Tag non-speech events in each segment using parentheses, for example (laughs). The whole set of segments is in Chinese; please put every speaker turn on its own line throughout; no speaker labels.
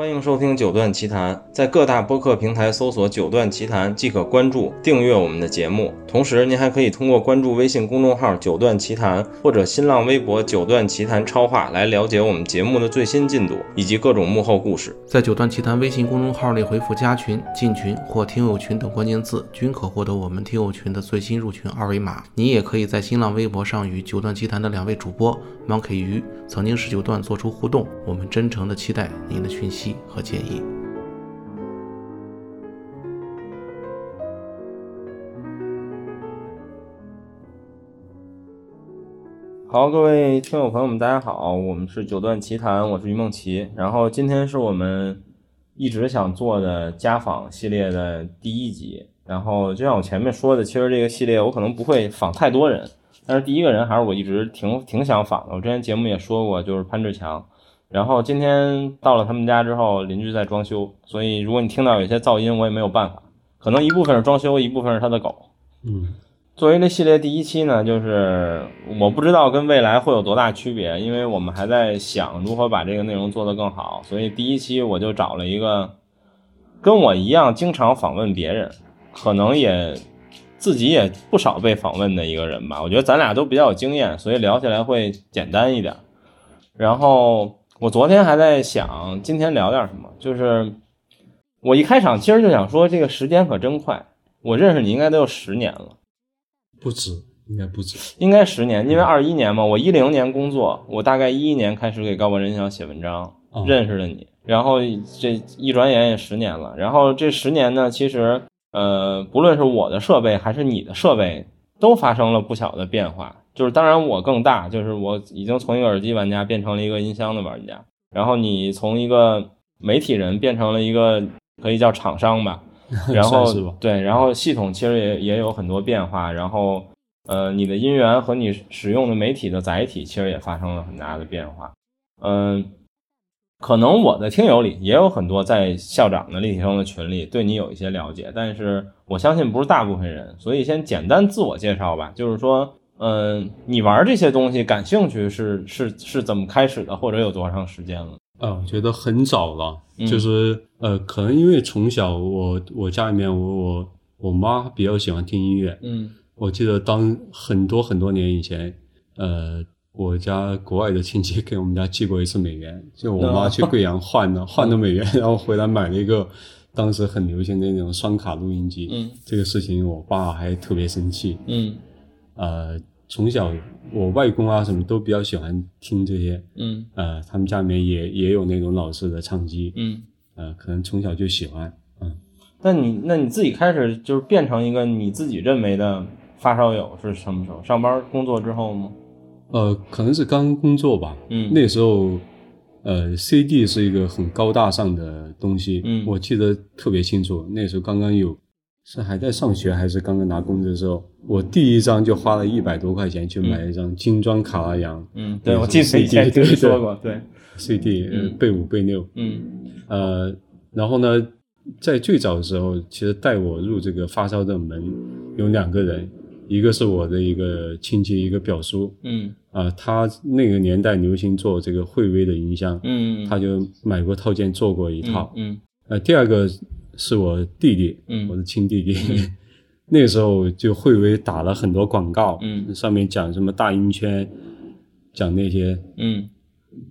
欢迎收听《九段奇谈》，在各大播客平台搜索“九段奇谈”即可关注、订阅我们的节目。同时，您还可以通过关注微信公众号“九段奇谈”或者新浪微博“九段奇谈超话”来了解我们节目的最新进度以及各种幕后故事。
在“九段奇谈”微信公众号内回复“加群”“进群”或“听友群”等关键字，均可获得我们听友群的最新入群二维码。你也可以在新浪微博上与“九段奇谈”的两位主播 Monkey 鱼、曾经是九段做出互动。我们真诚的期待您的讯息和建议。
好，各位听友朋友们，大家好，我们是九段奇谈，我是于梦琪。然后今天是我们一直想做的家访系列的第一集。然后就像我前面说的，其实这个系列我可能不会访太多人，但是第一个人还是我一直挺挺想访的。我之前节目也说过，就是潘志强。然后今天到了他们家之后，邻居在装修，所以如果你听到有些噪音，我也没有办法，可能一部分是装修，一部分是他的狗。
嗯。
作为这系列第一期呢，就是我不知道跟未来会有多大区别，因为我们还在想如何把这个内容做得更好，所以第一期我就找了一个跟我一样经常访问别人，可能也自己也不少被访问的一个人吧。我觉得咱俩都比较有经验，所以聊起来会简单一点。然后我昨天还在想今天聊点什么，就是我一开场其实就想说，这个时间可真快，我认识你应该都有十年了。
不止，应该不止，
应该十年，因为二一年嘛，我一零年工作，我大概一一年开始给高博人想写文章，认识了你，然后这一转眼也十年了，然后这十年呢，其实呃，不论是我的设备还是你的设备，都发生了不小的变化，就是当然我更大，就是我已经从一个耳机玩家变成了一个音箱的玩家，然后你从一个媒体人变成了一个可以叫厂商吧。(laughs) 然后对，然后系统其实也也有很多变化，然后呃，你的音源和你使用的媒体的载体其实也发生了很大的变化。嗯，可能我的听友里也有很多在校长的立体声的群里对你有一些了解，但是我相信不是大部分人，所以先简单自我介绍吧。就是说，嗯，你玩这些东西感兴趣是是是怎么开始的，或者有多长时间了？
啊，我觉得很早了，就是呃，可能因为从小我我家里面我我我妈比较喜欢听音乐，
嗯，
我记得当很多很多年以前，呃，我家国外的亲戚给我们家寄过一次美元，(laughs) 就我妈去贵阳换的换的美元，然后回来买了一个当时很流行的那种双卡录音机，
嗯，
这个事情我爸还特别生气，
嗯，
呃。从小，我外公啊什么都比较喜欢听这些，
嗯，
呃，他们家里面也也有那种老式的唱机，
嗯，
呃，可能从小就喜欢，嗯。
那你那你自己开始就是变成一个你自己认为的发烧友是什么时候？上班工作之后吗？
呃，可能是刚工作吧，
嗯，
那时候，呃，CD 是一个很高大上的东西，
嗯，
我记得特别清楚，那时候刚刚有。是还在上学还是刚刚拿工资的时候，我第一张就花了一百多块钱去买一张精装卡拉扬。
嗯，对，我记得以前听说过。对
，CD，贝五贝六。
嗯，
呃，然后呢，在最早的时候，其实带我入这个发烧的门有两个人，一个是我的一个亲戚，一个表叔。
嗯，
啊，他那个年代流行做这个惠威的音箱。
嗯，
他就买过套件做过一套。
嗯，
呃，第二个。是我弟弟，
嗯，
我的亲弟弟，那时候就惠威打了很多广告，
嗯，
上面讲什么大音圈，讲那些，
嗯，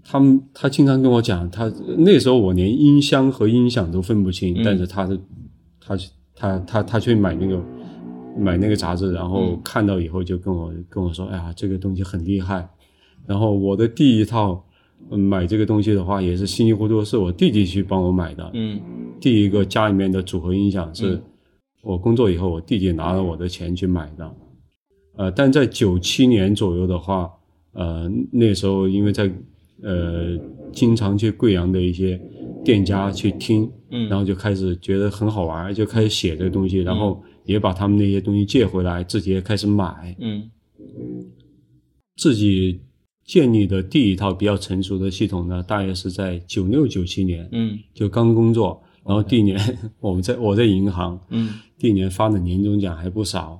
他们他经常跟我讲，他那时候我连音箱和音响都分不清，但是他是，他他他他去买那个买那个杂志，然后看到以后就跟我跟我说，哎呀，这个东西很厉害，然后我的第一套。买这个东西的话，也是稀里糊涂，是我弟弟去帮我买的。
嗯，
第一个家里面的组合音响是我工作以后，我弟弟拿了我的钱去买的。呃，但在九七年左右的话，呃，那时候因为在呃经常去贵阳的一些店家去听，
嗯，
然后就开始觉得很好玩，就开始写这个东西，然后也把他们那些东西借回来，自己也开始买，
嗯，
自己。建立的第一套比较成熟的系统呢，大约是在九六九七年，
嗯，
就刚工作，然后第一年我们在我在银行，
嗯，
第一年发的年终奖还不少，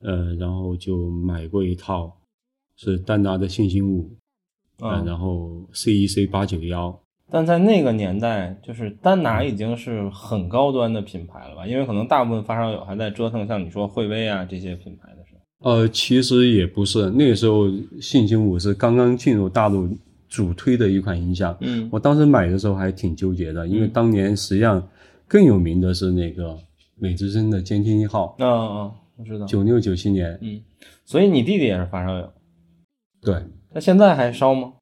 呃，然后就买过一套，是丹拿的信星五，啊，然后 C E C 八九幺，
但在那个年代，就是丹拿已经是很高端的品牌了吧？因为可能大部分发烧友还在折腾像你说惠威啊这些品牌的时候。
呃，其实也不是，那个时候信星五是刚刚进入大陆主推的一款音箱。
嗯
我当时买的时候还挺纠结的，因为当年实际上更有名的是那个美之声的监听一号，
嗯嗯，我知道。
九六九七年，
嗯，所以你弟弟也是发烧友，
对，
他现在还烧吗？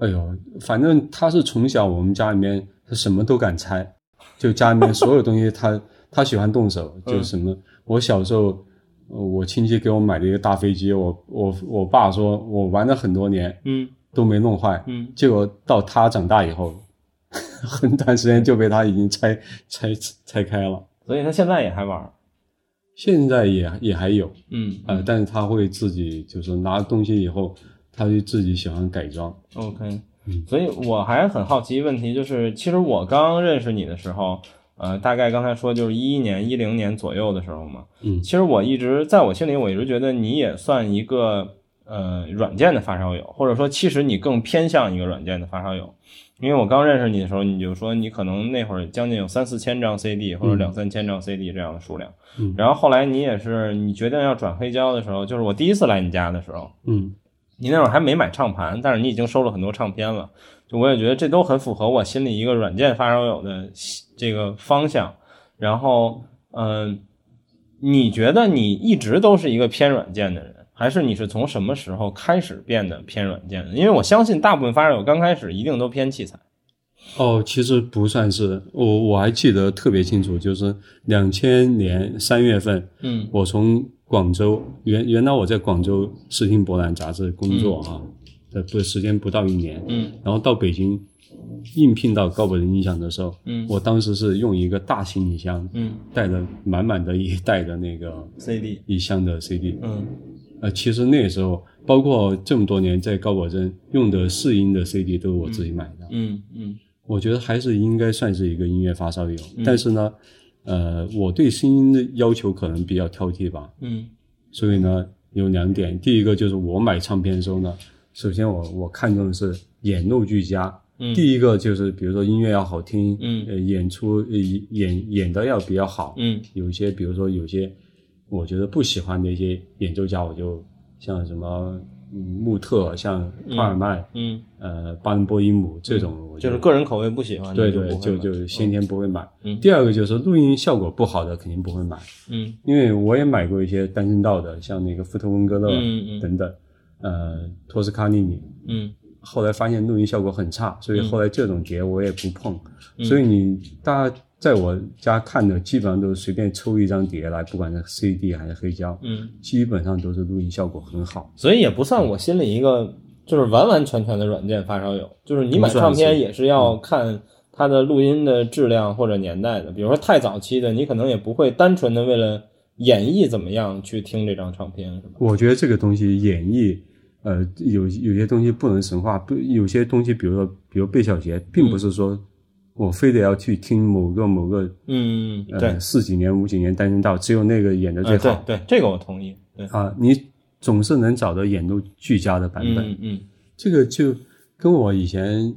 哎呦，反正他是从小我们家里面他什么都敢拆，就家里面所有东西他 (laughs) 他喜欢动手，
嗯
就什么。我小时候，呃我亲戚给我买了一个大飞机，我我我爸说我玩了很多年
嗯
都没弄坏，
嗯
结果到他长大以后，(laughs) 很短时间就被他已经拆拆拆开了。
所以他现在也还玩。
现在也也还有，
嗯
呃，但是他会自己就是拿东西以后，他就自己喜欢改装。
OK，
嗯
所以我还很好奇一问题，就是其实我刚认识你的时候，呃，大概刚才说就是一一年、一零年左右的时候嘛。
嗯
其实我一直在我心里，我一直觉得你也算一个呃软件的发烧友，或者说其实你更偏向一个软件的发烧友。因为我刚认识你的时候，你就说你可能那会儿将近有三四千张 CD 或者两三千张 CD 这样的数量，
嗯
然后后来你也是你决定要转黑胶的时候，就是我第一次来你家的时候，
嗯
你那会儿还没买唱盘，但是你已经收了很多唱片了。就我也觉得这都很符合我心里一个软件发烧友的这个方向。然后，嗯、你觉得你一直都是一个偏软件的人，还是你是从什么时候开始变得偏软件的？因为我相信大部分发烧友刚开始一定都偏器材。
哦，其实不算是，我我还记得特别清楚，就是两千年三月份，
嗯。
我从广州原原来我在广州视听博览杂志工作啊，呃、不时间不到一年，
嗯。
然后到北京应聘到高博人音响的时候，
嗯。
我当时是用一个大行李箱，
嗯。
带着满满的一袋的那个
，CD，
一箱的 CD，
嗯
呃，其实那时候包括这么多年在高保真用的试音的 CD 都是我自己买的，
嗯嗯。
我觉得还是应该算是一个音乐发烧友，但是呢，呃，我对声音的要求可能比较挑剔吧，
嗯。
所以呢有两点，第一个就是我买唱片的时候呢，首先我我看重的是演奏俱佳，
嗯。
第一个就是比如说音乐要好听，
嗯。
呃，演出呃演演的要比较好，
嗯。
有一些比如说有些我觉得不喜欢的一些演奏家，我就像什么嗯穆特，像帕尔曼，
嗯，
呃巴伦波伊姆这种，我
就是个人口味不喜欢
对对，
就
就就先天不会买。
嗯。
第二个就是录音效果不好的肯定不会买，
嗯。
因为我也买过一些单声道的，像那个福特温格勒
嗯嗯。
等等，呃托斯卡尼尼，
嗯。
后来发现录音效果很差，所以后来这种碟我也不碰。
嗯。
所以你大家在我家看的，基本上都是随便抽一张碟来，不管是 CD 还是黑胶，
嗯。
基本上都是录音效果很好。
所以也不算我心里一个就是完完全全的软件发烧友，就是你买唱片也是要看它的录音的质量或者年代的。比如说太早期的，你可能也不会单纯的为了演绎怎么样去听这张唱片，是吧？
我觉得这个东西演绎，呃，有有些东西不能神化，不有些东西，比如说，比如贝小杰，并不是说我非得要去听某个某个
嗯，对
呃，四几年五几年单声道，只有那个演的最
呃对
好、
对，这个我同意。对，
啊，你总是能找到演奏俱佳的版本。
嗯嗯
这个就跟我以前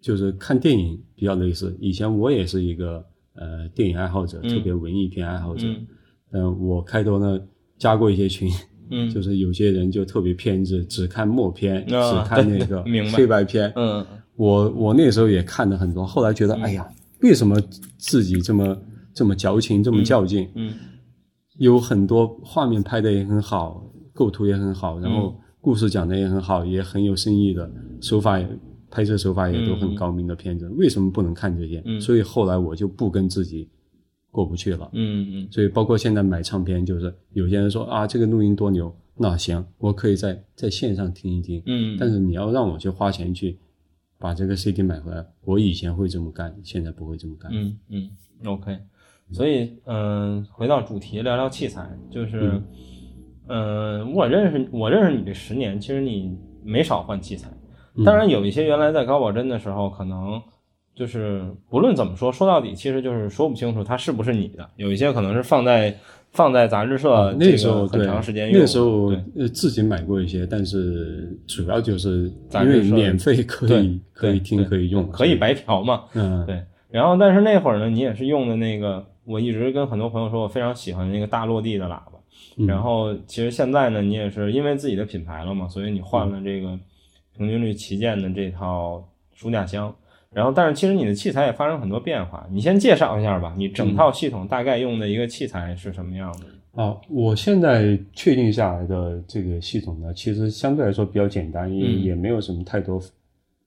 就是看电影比较类似。以前我也是一个呃电影爱好者，
嗯
特别文艺片爱好者。
嗯
嗯、我开头呢加过一些群，
嗯
就是有些人就特别偏执，只看默片，
啊
只看那个黑白片。
嗯
我我那时候也看的很多，后来觉得，哎呀，为什么自己这么这么矫情，这么较劲？
嗯
有很多画面拍的也很好，构图也很好，然后故事讲的也很好，也很有深意的手法也，拍摄手法也都很高明的片子，为什么不能看这些？
嗯
所以后来我就不跟自己过不去了。
嗯嗯
所以包括现在买唱片，就是有些人说啊，这个录音多牛，那行，我可以在在线上听一听。
嗯，
但是你要让我去花钱去把这个 CD 买回来，我以前会这么干，现在不会这么干。
嗯嗯，OK。所以，嗯、回到主题，聊聊器材，就是，嗯、我认识我认识你这十年，其实你没少换器材。当然，有一些原来在高保真的时候，可能就是不论怎么说，说到底其实就是说不清楚它是不是你的。有一些可能是放在放在杂志社
那时候
很长时间用，
那时候呃自己买过一些，但是主要就是因为免费可以可以听可以用，
可以白嫖嘛。
嗯
对，然后但是那会儿呢，你也是用的那个，我一直跟很多朋友说，我非常喜欢那个大落地的喇叭。
嗯
然后其实现在呢，你也是因为自己的品牌了嘛，所以你换了这个平均率旗舰的这套书架箱。然后，但是其实你的器材也发生很多变化。你先介绍一下吧，你整套系统大概用的一个器材是什么样的？
啊，我现在确定下来的这个系统呢，其实相对来说比较简单，也、
嗯
也没有什么太多附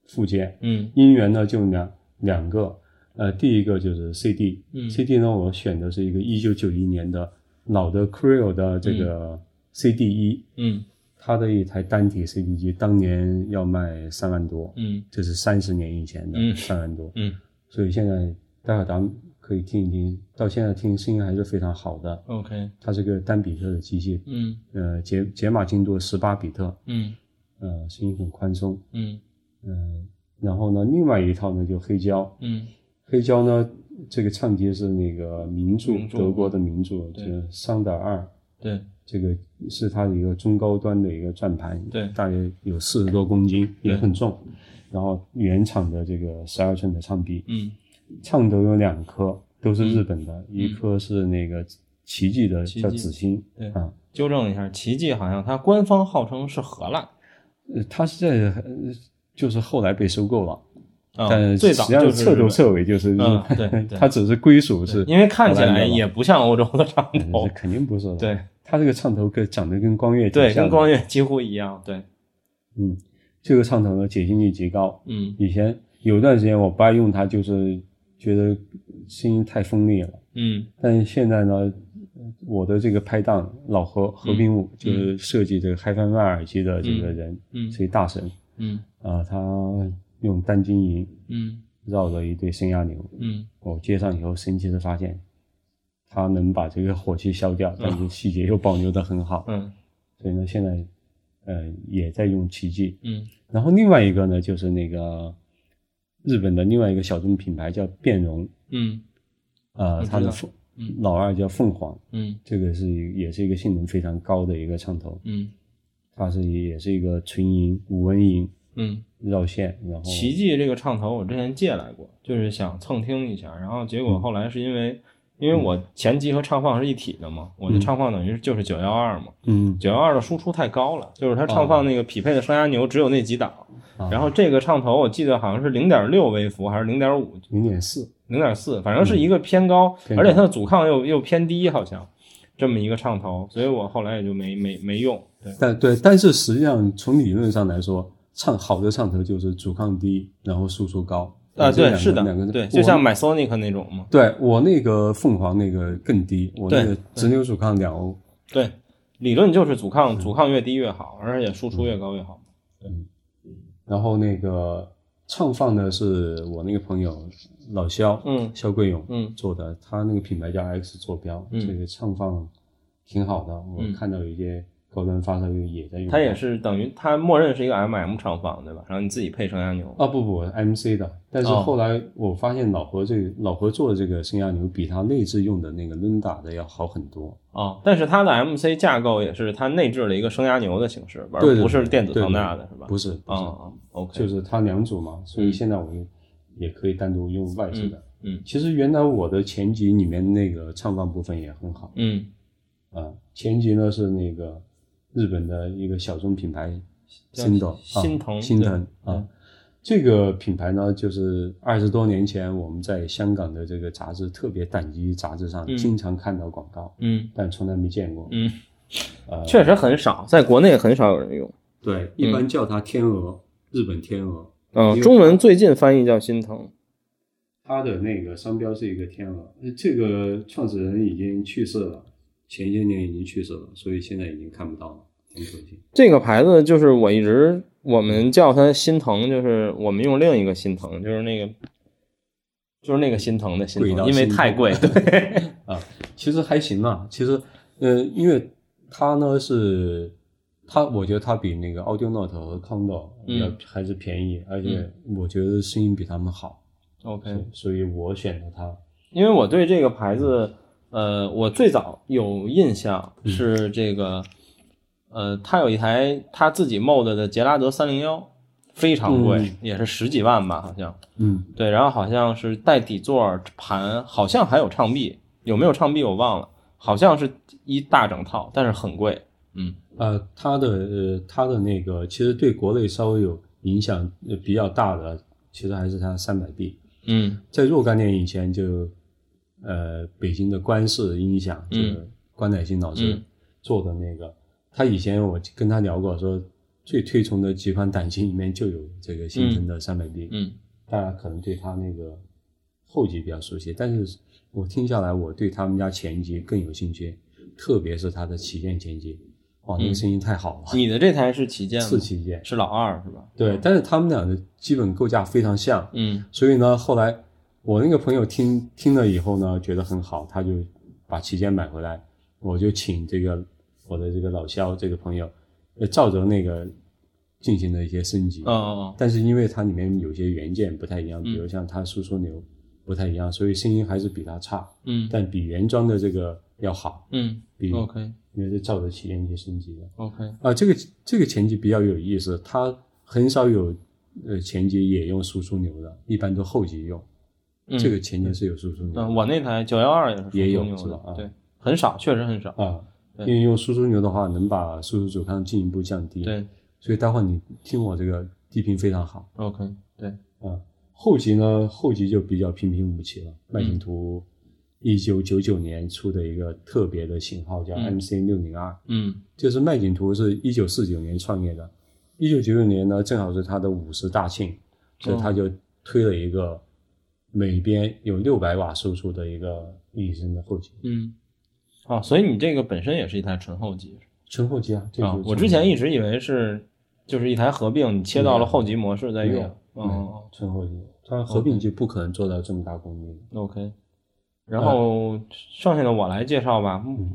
附件。
嗯
音源呢就两两个，呃，第一个就是 CD，
嗯
CD 呢我选的是一个一九九一年的老的 Creo 的这个 CD 一、
嗯
它的一台单体 CD 机当年要卖三万多，
嗯。
这是三十年以前的
嗯。
三万多，
嗯。
所以现在待会儿咱们可以听一听，到现在听声音还是非常好的。
，OK，
它是个单比特的机器，
嗯。
呃，解解码精度十八比特，
嗯。
呃，声音很宽松，
嗯。
嗯、然后呢，另外一套呢就黑胶，
嗯。
黑胶呢这个唱机是那个名著，德国的名著，
对。
就是桑德二，
对，
这个是它的一个中高端的一个转盘，
对。
大约有四十多公斤，也很重，然后原厂的这个十二寸的唱臂，
嗯。
唱头有两颗，都是日本的，一颗是那个奇迹的，叫紫星，
对。
啊。
纠正一下，奇迹好像它官方号称是荷兰。
呃，它是在呃就是后来被收购了，
啊，
但
最早就是
彻头彻尾就是日
嗯
本，
对 (laughs) 对。
它只是归属是，
因为看起来也不像欧洲的唱
嗯
头。
这，肯定不是的。
对
它这个唱头跟长得跟光月
对，跟光月几乎一样，对，
嗯，这个唱头呢解析率极高。
嗯。
以前有一段时间我不爱用它，就是觉得声音太锋利了。
嗯。
但是现在呢，我的这个拍档老何何冰武，就是设计这个 HiFi 麦耳机的这个人，
嗯
是一大神。
嗯。
啊、他用单晶银
嗯。
绕着一对声压钮，
嗯。
我接上以后，神奇的发现，它能把这个火气消掉，但是细节又保留的很好。
嗯。
所以呢，现在呃也在用奇迹。
嗯。
然后另外一个呢，就是那个日本的另外一个小众品牌叫变容，
嗯。
呃，它的凤
嗯。
老二叫凤凰，
嗯。
这个是也是一个性能非常高的一个唱头，
嗯。
它是也是一个纯银五纹银
嗯，
绕线，然后
奇迹这个唱头我之前借来过，就是想蹭听一下，然后结果后来是因为。因为我前机和唱放是一体的嘛，我的唱放等于就是九幺二嘛，
嗯。
九幺二的输出太高了，就是它唱放那个匹配的双压牛只有那几档，
啊
然后这个唱头我记得好像是零点六微伏还是零点五，
零点四，
零点四，反正是一个偏高，
偏高
而且它的阻抗又又偏低，好像这么一个唱头，所以我后来也就没没没用。对，
但对，但是实际上从理论上来说，唱好的唱头就是阻抗低，然后输出高
啊，对，是的
两个，
对，就像买 Sonic 那种嘛。
对我那个凤凰那个更低，我那个直流阻抗两欧，
对，理论就是阻抗阻抗越低越好，而且输出越高越好。
嗯然后那个唱放的是我那个朋友老肖，
嗯
肖桂勇，
嗯
做的，他那个品牌叫 X 坐标，
嗯
这个唱放挺好的，我
嗯
看到有一些高端发烧友也在用，
它也是等于它默认是一个 MM 唱放，对吧？然后你自己配升压牛。
啊不不 MC 的，但是
哦
后来我发现老何这个老何做的这个升压牛比他内置用的那个伦达的要好很多，
哦，但是它的 MC 架构也是它内置了一个升压牛的形式，不是电子
对
放大的，是吧？
不是不是，
哦，OK，
就是它两组嘛，所以
嗯
现在我就也可以单独用外置的。
嗯嗯
其实原来我的前级里面那个唱放部分也很好
嗯
啊，前级呢是那个日本的一个小众品牌
叫
新的
心疼
啊、心
疼
啊。这个品牌呢，就是二十多年前我们在香港的这个杂志，特别党级杂志上
嗯
经常看到广告，
嗯
但从来没见过。
嗯，
呃，
确实很少，在国内很少有人用。
对，一般叫它天鹅，日本天鹅。
嗯，
因为
中文最近翻译叫心疼。
它的那个商标是一个天鹅，呃这个创始人已经去世了，前些年已经去世了，所以现在已经看不到了，很可惜。
这个牌子就是我一直我们叫它心疼，就是我们用另一个心疼，就是那个就是那个心疼的心疼，因为太贵。(laughs) 对，
啊，其实还行吧。其实，呃，因为它呢是它，我觉得它比那个 Audio Note 和 Condo
嗯
要还是便宜，而且我觉得声音比他们好。
OK，
所以我选择它。
因为我对这个牌子，呃，我最早有印象
嗯
是这个，呃，他有一台他自己 mod 的杰拉德三零幺，非常贵，
嗯
也是十几万吧，好像。
嗯，
对，然后好像是带底座盘，好像还有唱臂，有没有唱臂我忘了，好像是一大整套，但是很贵。嗯
呃，它的呃，它的那个其实对国内稍微有影响呃比较大的，其实还是它三百 B。
嗯
在若干年以前就，呃，北京的关氏音响，就
嗯
是关乃馨老师
嗯
做的那个，他以前我跟他聊过，说最推崇的几款胆琴里面就有这个新腾的三百。
嗯
大家可能对他那个后级比较熟悉，但是我听下来，我对他们家前级更有兴趣，特别是他的旗舰前级，哇，那个声音太好了，
你的这台是旗舰吗？
次旗舰。
是老二是吧？
对，但是他们俩的基本构架非常像，
嗯
所以呢，后来我那个朋友听听了以后呢，觉得很好，他就把旗舰买回来，我就请这个我的这个老肖这个朋友，呃，照着那个进行了一些升级。
哦哦
但是因为它里面有些元件不太一样，
嗯
比如像它输出牛不太一样，所以声音还是比它差，
嗯
但比原装的这个要好，
嗯
比
，OK
因为是照着旗舰去升级的。
OK，
啊，这个这个前级比较有意思，它很少有呃前级也用输出牛的，一般都后级用。
嗯。
这个前年是有输出牛。的
嗯，我那台九幺二也是
也有
牛的
是吧？啊。
对，很少，确实很少。
啊，因为用输出牛的话，能把输出阻抗进一步降低。，
对。
所以待会儿你听我这个低频非常好。
，OK，对，
啊，后级呢，后级就比较平平无奇了。麦
嗯
景图一九九九年出的一个特别的型号叫
嗯。
MC 六零二，
嗯。
就是麦景图是一九四九年创业的，一九九九年呢正好是他的五十大庆，所以他就推了一个每边有六百瓦输出的一个立体声的后级，
嗯，哦，所以你这个本身也是一台纯后级
纯后级啊。这
啊
就是？
我之前一直以为是就是一台合并，你切到了后级模式在用
没有。没有
哦
纯后级，它合并就不可能做到这么大功率。
，OK，然后剩下的我来介绍吧。
嗯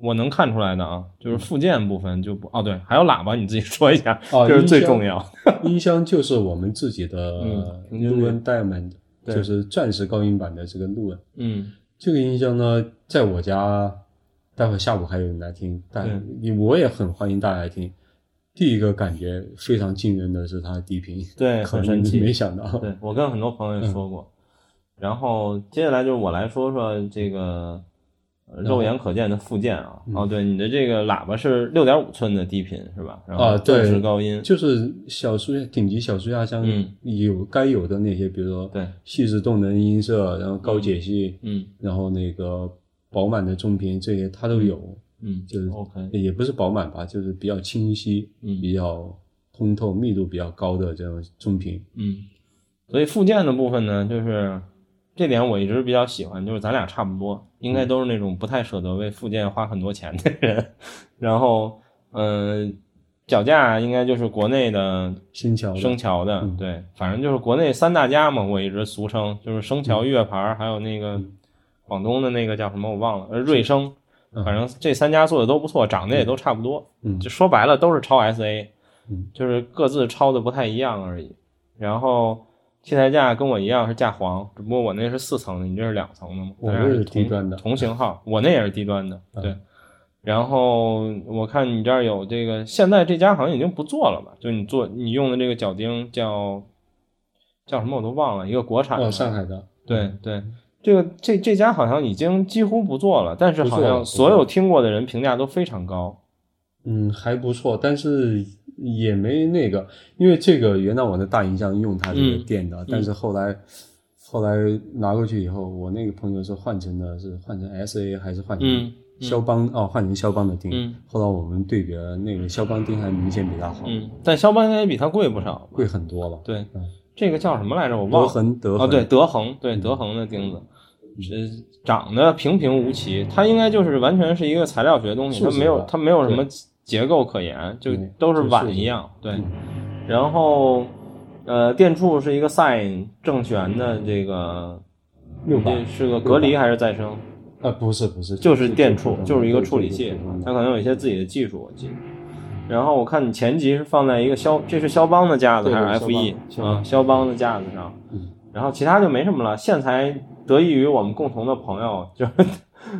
我能看出来的啊，就是附件部分就不哦，对，还有喇叭，你自己说一下，
哦
这是最重要。(laughs)
音箱就是我们自己的就是钻石高音版的这个路恩。
嗯
这个音箱呢，在我家，待会下午还有人来听，但我也很欢迎大家来听。第一个感觉非常惊人的是它的低频，
对，
可能你
很神奇。
没想到。
对我跟很多朋友也说过。然后接下来就是我来说说这个呃肉眼可见的附件啊。
嗯
哦，对，你的这个喇叭是六点五寸的低频是吧？然后
啊对
钻石高音。
就是小数顶级小数压箱
嗯
有该有的那些，比如说
对，
细致动能音色，然后高解析，
嗯
然后那个饱满的中频，这些它都有。
嗯，
就是
OK，
也不是饱满吧，就是比较清晰，
嗯
比较通透、密度比较高的这种中频。
嗯，所以附件的部分呢，就是这点我一直比较喜欢，就是咱俩差不多，应该都是那种不太舍得为附件花很多钱的人。然后，嗯、脚架应该就是国内的
新桥的
生桥的，
嗯
对，反正就是国内三大家嘛，我一直俗称就是生桥、月牌，还有那个广东的那个叫什么我忘了，呃，瑞声，
嗯
反正这三家做的都不错，长得也都差不多，
嗯。
就说白了都是抄 SA，
嗯。
就是各自抄的不太一样而已。然后器材架跟我一样是架黄，只不过我那是四层的，你这是两层的嘛？
我这是低端的
同型号，我那也是低端的，
嗯
对。然后我看你这儿有这个，现在这家好像已经不做了吧？就你做你用的这个脚钉叫叫什么我都忘了，一个国产的，
哦，上海的，
对对，这个这这家好像已经几乎不做了，但是好像所有听过的人评价都非常高。
嗯，还不错，但是也没那个，因为这个原来我的大音箱用它这个
嗯
电的，但是后来后来拿过去以后，我那个朋友是换成的是换成 SA 还是换成
嗯
肖邦、哦，换成肖邦的钉。
嗯
后来我们对比了，那个肖邦钉还明显比它好，
嗯，但肖邦应该也比它贵不少。
贵很多了。
对
嗯，
这个叫什么来着？我忘
德
了。德，
恒德恒
对，德恒，对德恒的钉子，是长得平平无奇，它应该就是完全是一个材料学的东西，它没有它没有什么结构可言，就都是碗一样。对
嗯，
然后呃，电触是一个 Sign 正弦的这个，
六百
是个隔离还是再生？
呃，不是不是，
就是电触，就是一个处理器它可能有一些自己的技术，我记得。然后我看你前级是放在一个肖，这是肖邦的架子
对
还是 F 一
肖邦
啊？肖邦的架子上，
嗯
然后其他就没什么了。线材得益于我们共同的朋友，就是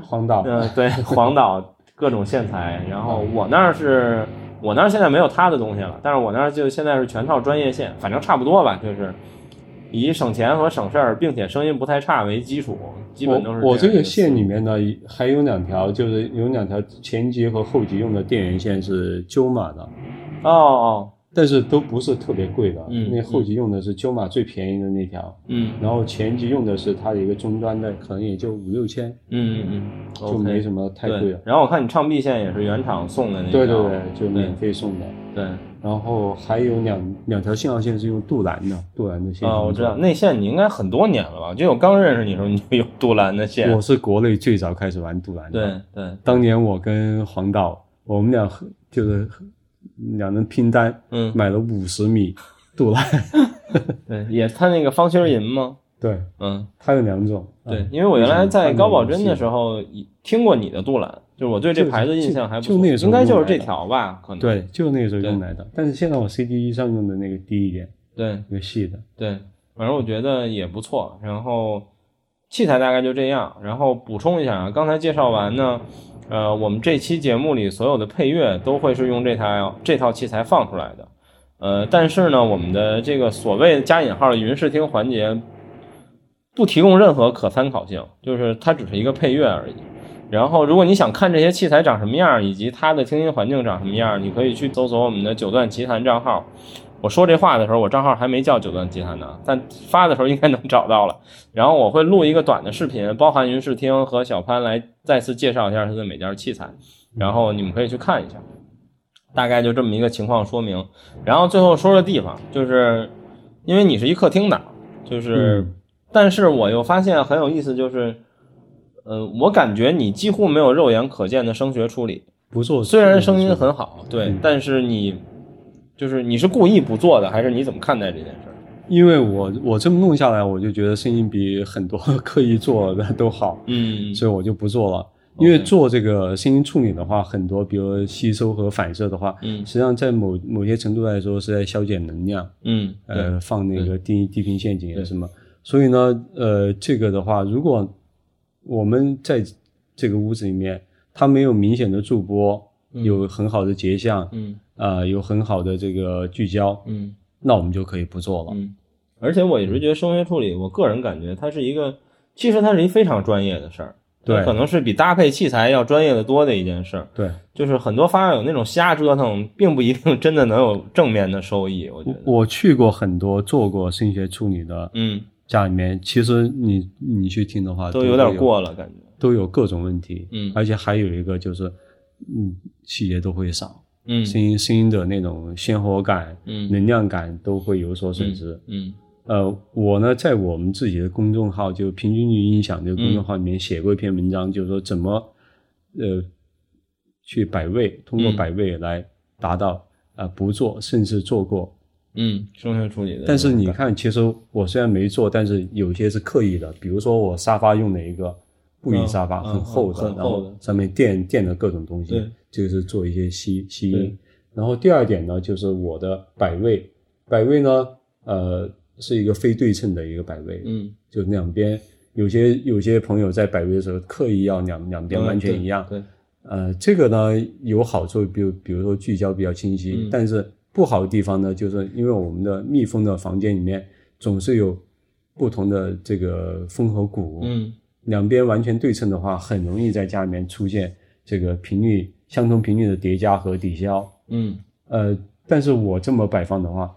黄岛，
嗯，对，黄岛各种线材。然后我那儿是，我那儿现在没有他的东西了，但是我那儿就现在是全套专业线，反正差不多吧，就是以省钱和省事儿，并且声音不太差为基础，基本都是
我我这
个
线里面呢还有两条，就是有两条前级和后级用的电源线是鸠马的，
哦哦，
但是都不是特别贵的，
嗯
那后级用的是鸠马最便宜的那条，
嗯
然后前级用的是它的一个终端的，可能也就五六千，
嗯嗯嗯，
就没什么太贵了。
然后我看你唱 B 线也是原厂送的那条
对对对，就免费送的。
对
然后还有两两条信号线是用杜兰的，杜兰的线。
啊，我知道。内线你应该很多年了吧？就我刚认识你的时候，你就有杜兰的线。
我是国内最早开始玩杜兰的。
对对，
当年我跟黄导，我们俩就是两人拼单，
嗯，
买了五十米杜兰。(laughs)
对，也他那个方心银吗？
对，
嗯，
它有两种。
对
嗯，
因为我原来在高保真的时
候，
听过你的杜兰，就是我对这牌子印象还不错，
就就那时候
应该就是这条吧？可能
对，就那个时候用来的。但是现在我 CDE 上用的那个低一点，
对
那个细的。
对，反正我觉得也不错。然后器材大概就这样。然后补充一下啊，刚才介绍完呢，呃，我们这期节目里所有的配乐都会是用这台这套器材放出来的。呃，但是呢，我们的这个所谓加引号的云视听环节不提供任何可参考性，就是它只是一个配乐而已。然后，如果你想看这些器材长什么样，以及它的听音环境长什么样，你可以去搜索我们的九段奇谈账号。我说这话的时候，我账号还没叫九段奇谈呢，但发的时候应该能找到了。然后我会录一个短的视频，包含云视听和小潘来再次介绍一下他的每件器材，然后你们可以去看一下。大概就这么一个情况说明。然后最后说说地方，就是因为你是一客厅党，就是，
嗯
但是我又发现很有意思，就是，呃，我感觉你几乎没有肉眼可见的声学处理，
不错，
虽然声音很好，对，
嗯
但是你就是你是故意不做的，还是你怎么看待这件事？
因为我我这么弄下来，我就觉得声音比很多 (laughs) 刻意做的都好，
嗯
所以我就不做了。因为做这个声音处理的话，很多比如吸收和反射的话，
嗯
实际上在某某些程度来说是在消减能量，
嗯，
呃，放那个低低频陷阱啊什么。所以呢，呃，这个的话，如果我们在这个屋子里面，它没有明显的驻波，有很好的结像，
嗯
啊、有很好的这个聚焦，
嗯
那我们就可以不做了。
嗯，而且我一直觉得声学处理，我个人感觉它是一个，其实它是一非常专业的事儿，
对
可能是比搭配器材要专业的多的一件事儿。
对，
就是很多发友那种瞎折腾，并不一定真的能有正面的收益。我觉得，
我去过很多做过声学处理的
嗯，
家里面，其实你你去听的话，有
都有点，过了，感觉。
都有各种问题。
嗯
而且还有一个就是，嗯，细节都会少，
嗯
声音声音的那种鲜活感、
嗯
能量感都会有所损失。
嗯
呃，我呢在我们自己的公众号，就平均率音响这个公众号里面写过一篇文章，就是说怎么呃去摆位，通过
嗯
摆位来达到啊、呃不做，甚至做过。
嗯，声学处理的。
但是你看，其实我虽然没做，但是有些是刻意的，比如说我沙发用的一个布艺沙发，
嗯
很厚的，然后上面垫垫了各种东西
对，
这个是做一些吸吸音。然后第二点呢，就是我的摆位，摆位呢，呃，是一个非对称的一个摆位，
嗯，
就两边有些有些朋友在摆位的时候刻意要两两边完全一样，
对，
呃，这个呢有好处，比如比如说聚焦比较清晰，
嗯。
但是不好的地方呢，就是因为我们的密封的房间里面总是有不同的这个风和鼓，
嗯
两边完全对称的话，很容易在家里面出现这个频率相同频率的叠加和抵消。
嗯，
呃，但是我这么摆放的话，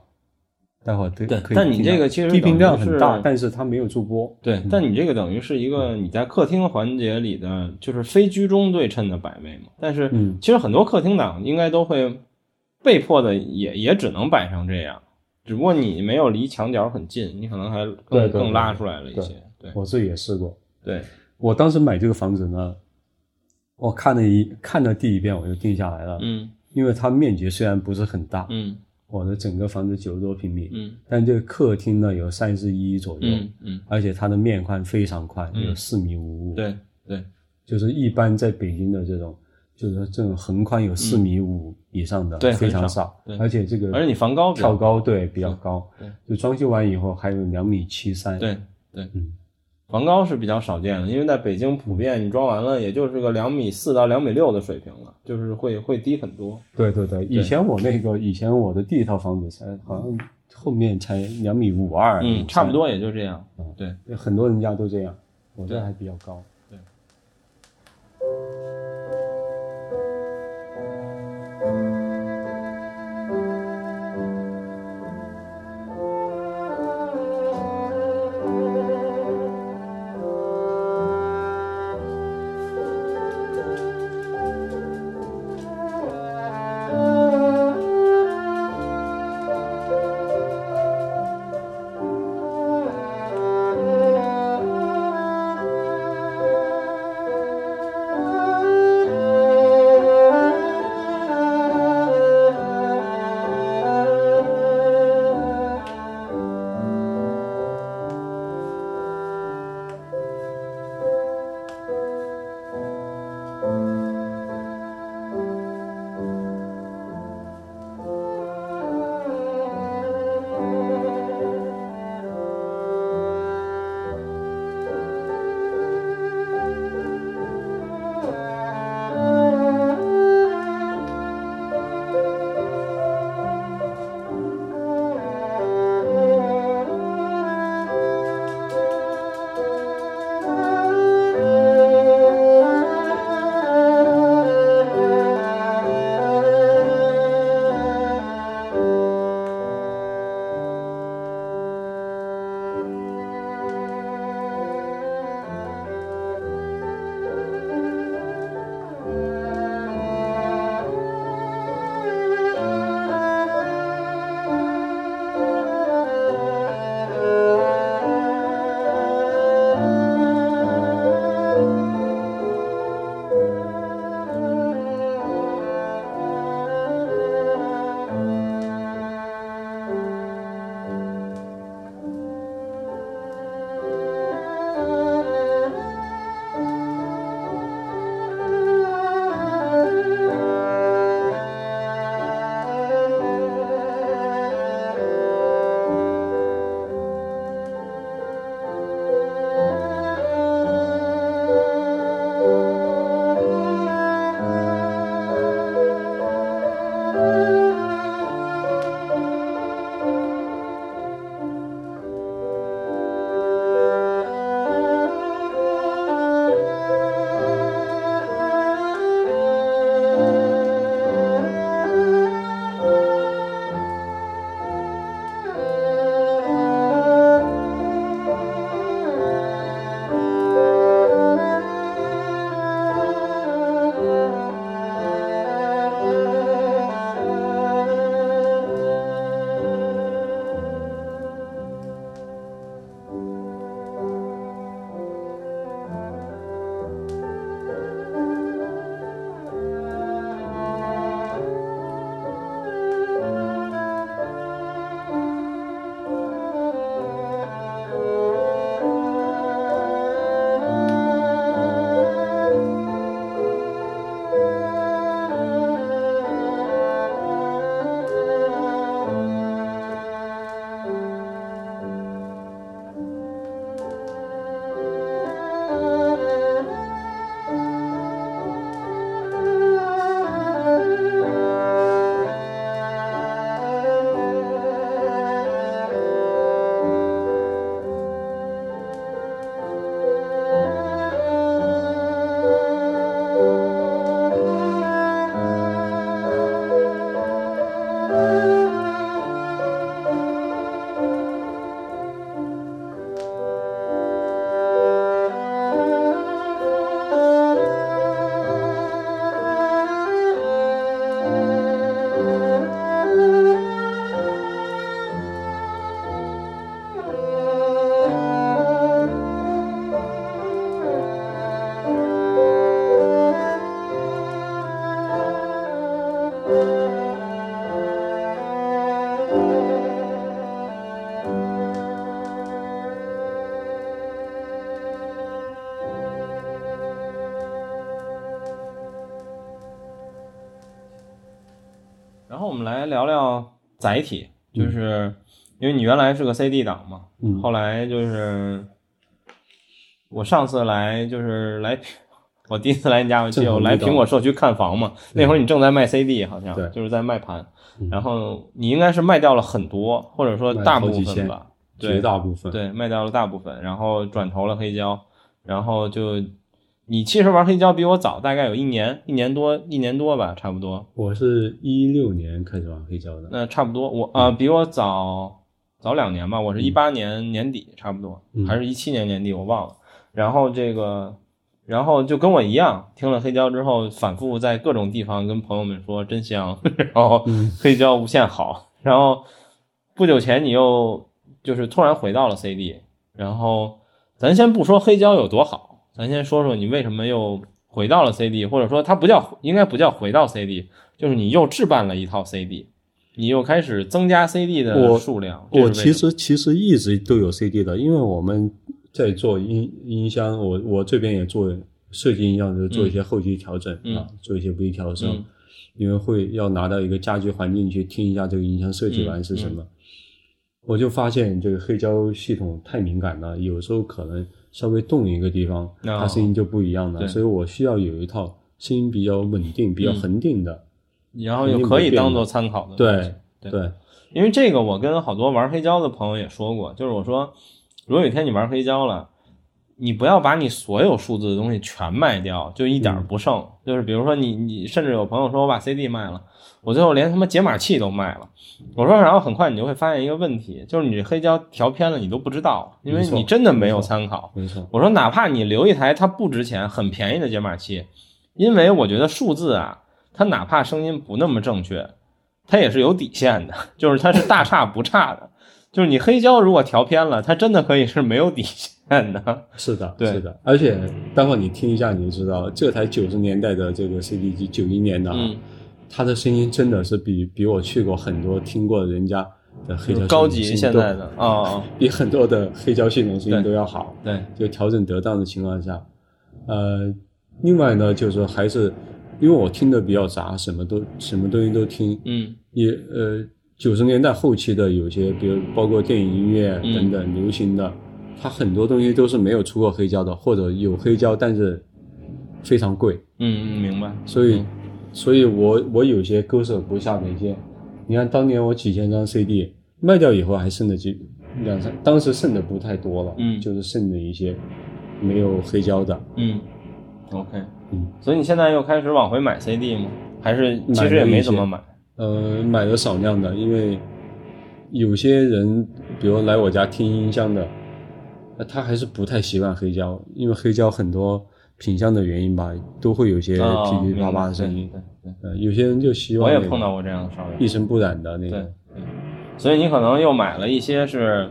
待会儿对
对但你这个其实
低频量很大，但是它没有驻波。
对。但你这个等于是一个你在客厅环节里的，就是非居中对称的摆位嘛。但是
嗯
其实很多客厅党应该都会被迫的，也也只能摆成这样。只不过你没有离墙角很近，你可能还更更拉出来了一些。对
我自己也试过。
对，
我当时买这个房子呢，我看了一看了第一遍我就定下来了，
嗯。
因为它面积虽然不是很大，
嗯。
我的整个房子九十多平米，
嗯。
但这个客厅呢有三十一左右，
嗯嗯，
而且它的面宽非常宽，
嗯。
有四米五五，，
对对，
就是一般在北京的这种就是这种横宽有四米五以上的，
对
非常
少
而且这个
而且你房高比较
跳高对比较高，
对，
就装修完以后还有两米七三，
对对，
嗯，
房高是比较少见的，因为在北京普遍你装完了也就是个两米四到两米六的水平了，就是会会低很多。
对对对，以前我那个以前我的第一套房子才好像后面才两米五二，
嗯，差不多也就这样。对，
很多人家都这样，我这还比较高。
我载体，就是因为你原来是个 CD 档嘛，
嗯
后来就是我上次来就是来，(laughs) 我第一次来你家，我记得我来苹果社区看房嘛，那会儿你正在卖 CD，好像
对
就是在卖盘，
嗯
然后你应该是卖掉了很多，或者说大部分吧，
绝
对
大部分。
对，卖掉了大部分，然后转投了黑胶，然后就你其实玩黑胶比我早，大概有一年一年多一年多吧，差不多。
我是一六年开始玩黑胶的，
那差不多，我啊、呃比我早早两年吧，我是一八年年底，差不多，
嗯
还是一七年年底，我忘了。然后这个，然后就跟我一样，听了黑胶之后，反复在各种地方跟朋友们说真香，(laughs) 然后
嗯
黑胶无限好。然后不久前你又就是突然回到了 CD，然后咱先不说黑胶有多好，咱先说说你为什么又回到了 CD，或者说它不叫应该不叫回到 CD，就是你又置办了一套 CD，你又开始增加 CD 的
我
数量。
我其实其实一直都有 CD 的，因为我们在做音音箱，我我这边也做设计音箱，就是做一些后期调整、
嗯
啊，做一些微调声，
嗯
因为会要拿到一个家居环境去听一下这个音箱设计完是什么。我就发现这个黑胶系统太敏感了，有时候可能稍微动一个地方，它声音就不一样了，所以我需要有一套声音比较稳定、比较恒定的。
然后又可以当做参考的。对
对，
因为这个，我跟好多玩黑胶的朋友也说过，就是我说，如果有一天你玩黑胶了，你不要把你所有数字的东西全卖掉，就一点不剩。就是比如说你你甚至有朋友说我把 CD 卖了，我最后连他妈解码器都卖了。我说，然后很快你就会发现一个问题，就是你这黑胶调偏了，你都不知道，因为你真的没有参考。
没错，
我说，哪怕你留一台它不值钱、很便宜的解码器，因为我觉得数字啊，它哪怕声音不那么正确，它也是有底线的，(laughs) 就是它是大差不差的。就是你黑胶如果调偏了，它真的可以是没有底线的。(laughs)
是的，
对
是的，而且待会儿你听一下，你就知道这台九十年代的这个 CD 机，九一年的啊，
嗯，
它的声音真的是比比我去过很多听过人家的黑胶
高级现在的 (laughs) 啊哦，
比很多的黑胶系统声音都要好。
对，
就调整得当的情况下，呃，另外呢，就是说还是因为我听的比较杂，什么都什么东西都听，
嗯。
也呃九十年代后期的有些，比如包括电影音乐
嗯。
等等、流行的，它很多东西都是没有出过黑胶的，或者有黑胶，但是非常贵，
嗯嗯，明白。
所以，
嗯
所以我我有些割舍不下的一些，你看当年我几千张 CD 卖掉以后还剩的几两三，当时剩的不太多了，
嗯
就是剩的一些没有黑胶的，
嗯，OK。
嗯，
所以你现在又开始往回买 CD 吗？还是其实也没怎么买？
呃，买了少量的，因为有些人，比如来我家听音箱的，呃他还是不太习惯黑胶，因为黑胶很多品相的原因吧，都会有些
哦
噼噼啪啪的声音。
对对
有些人就希望
我也碰到过这样的烧友。
一尘不染的那
对
种
对，所以你可能又买了一些是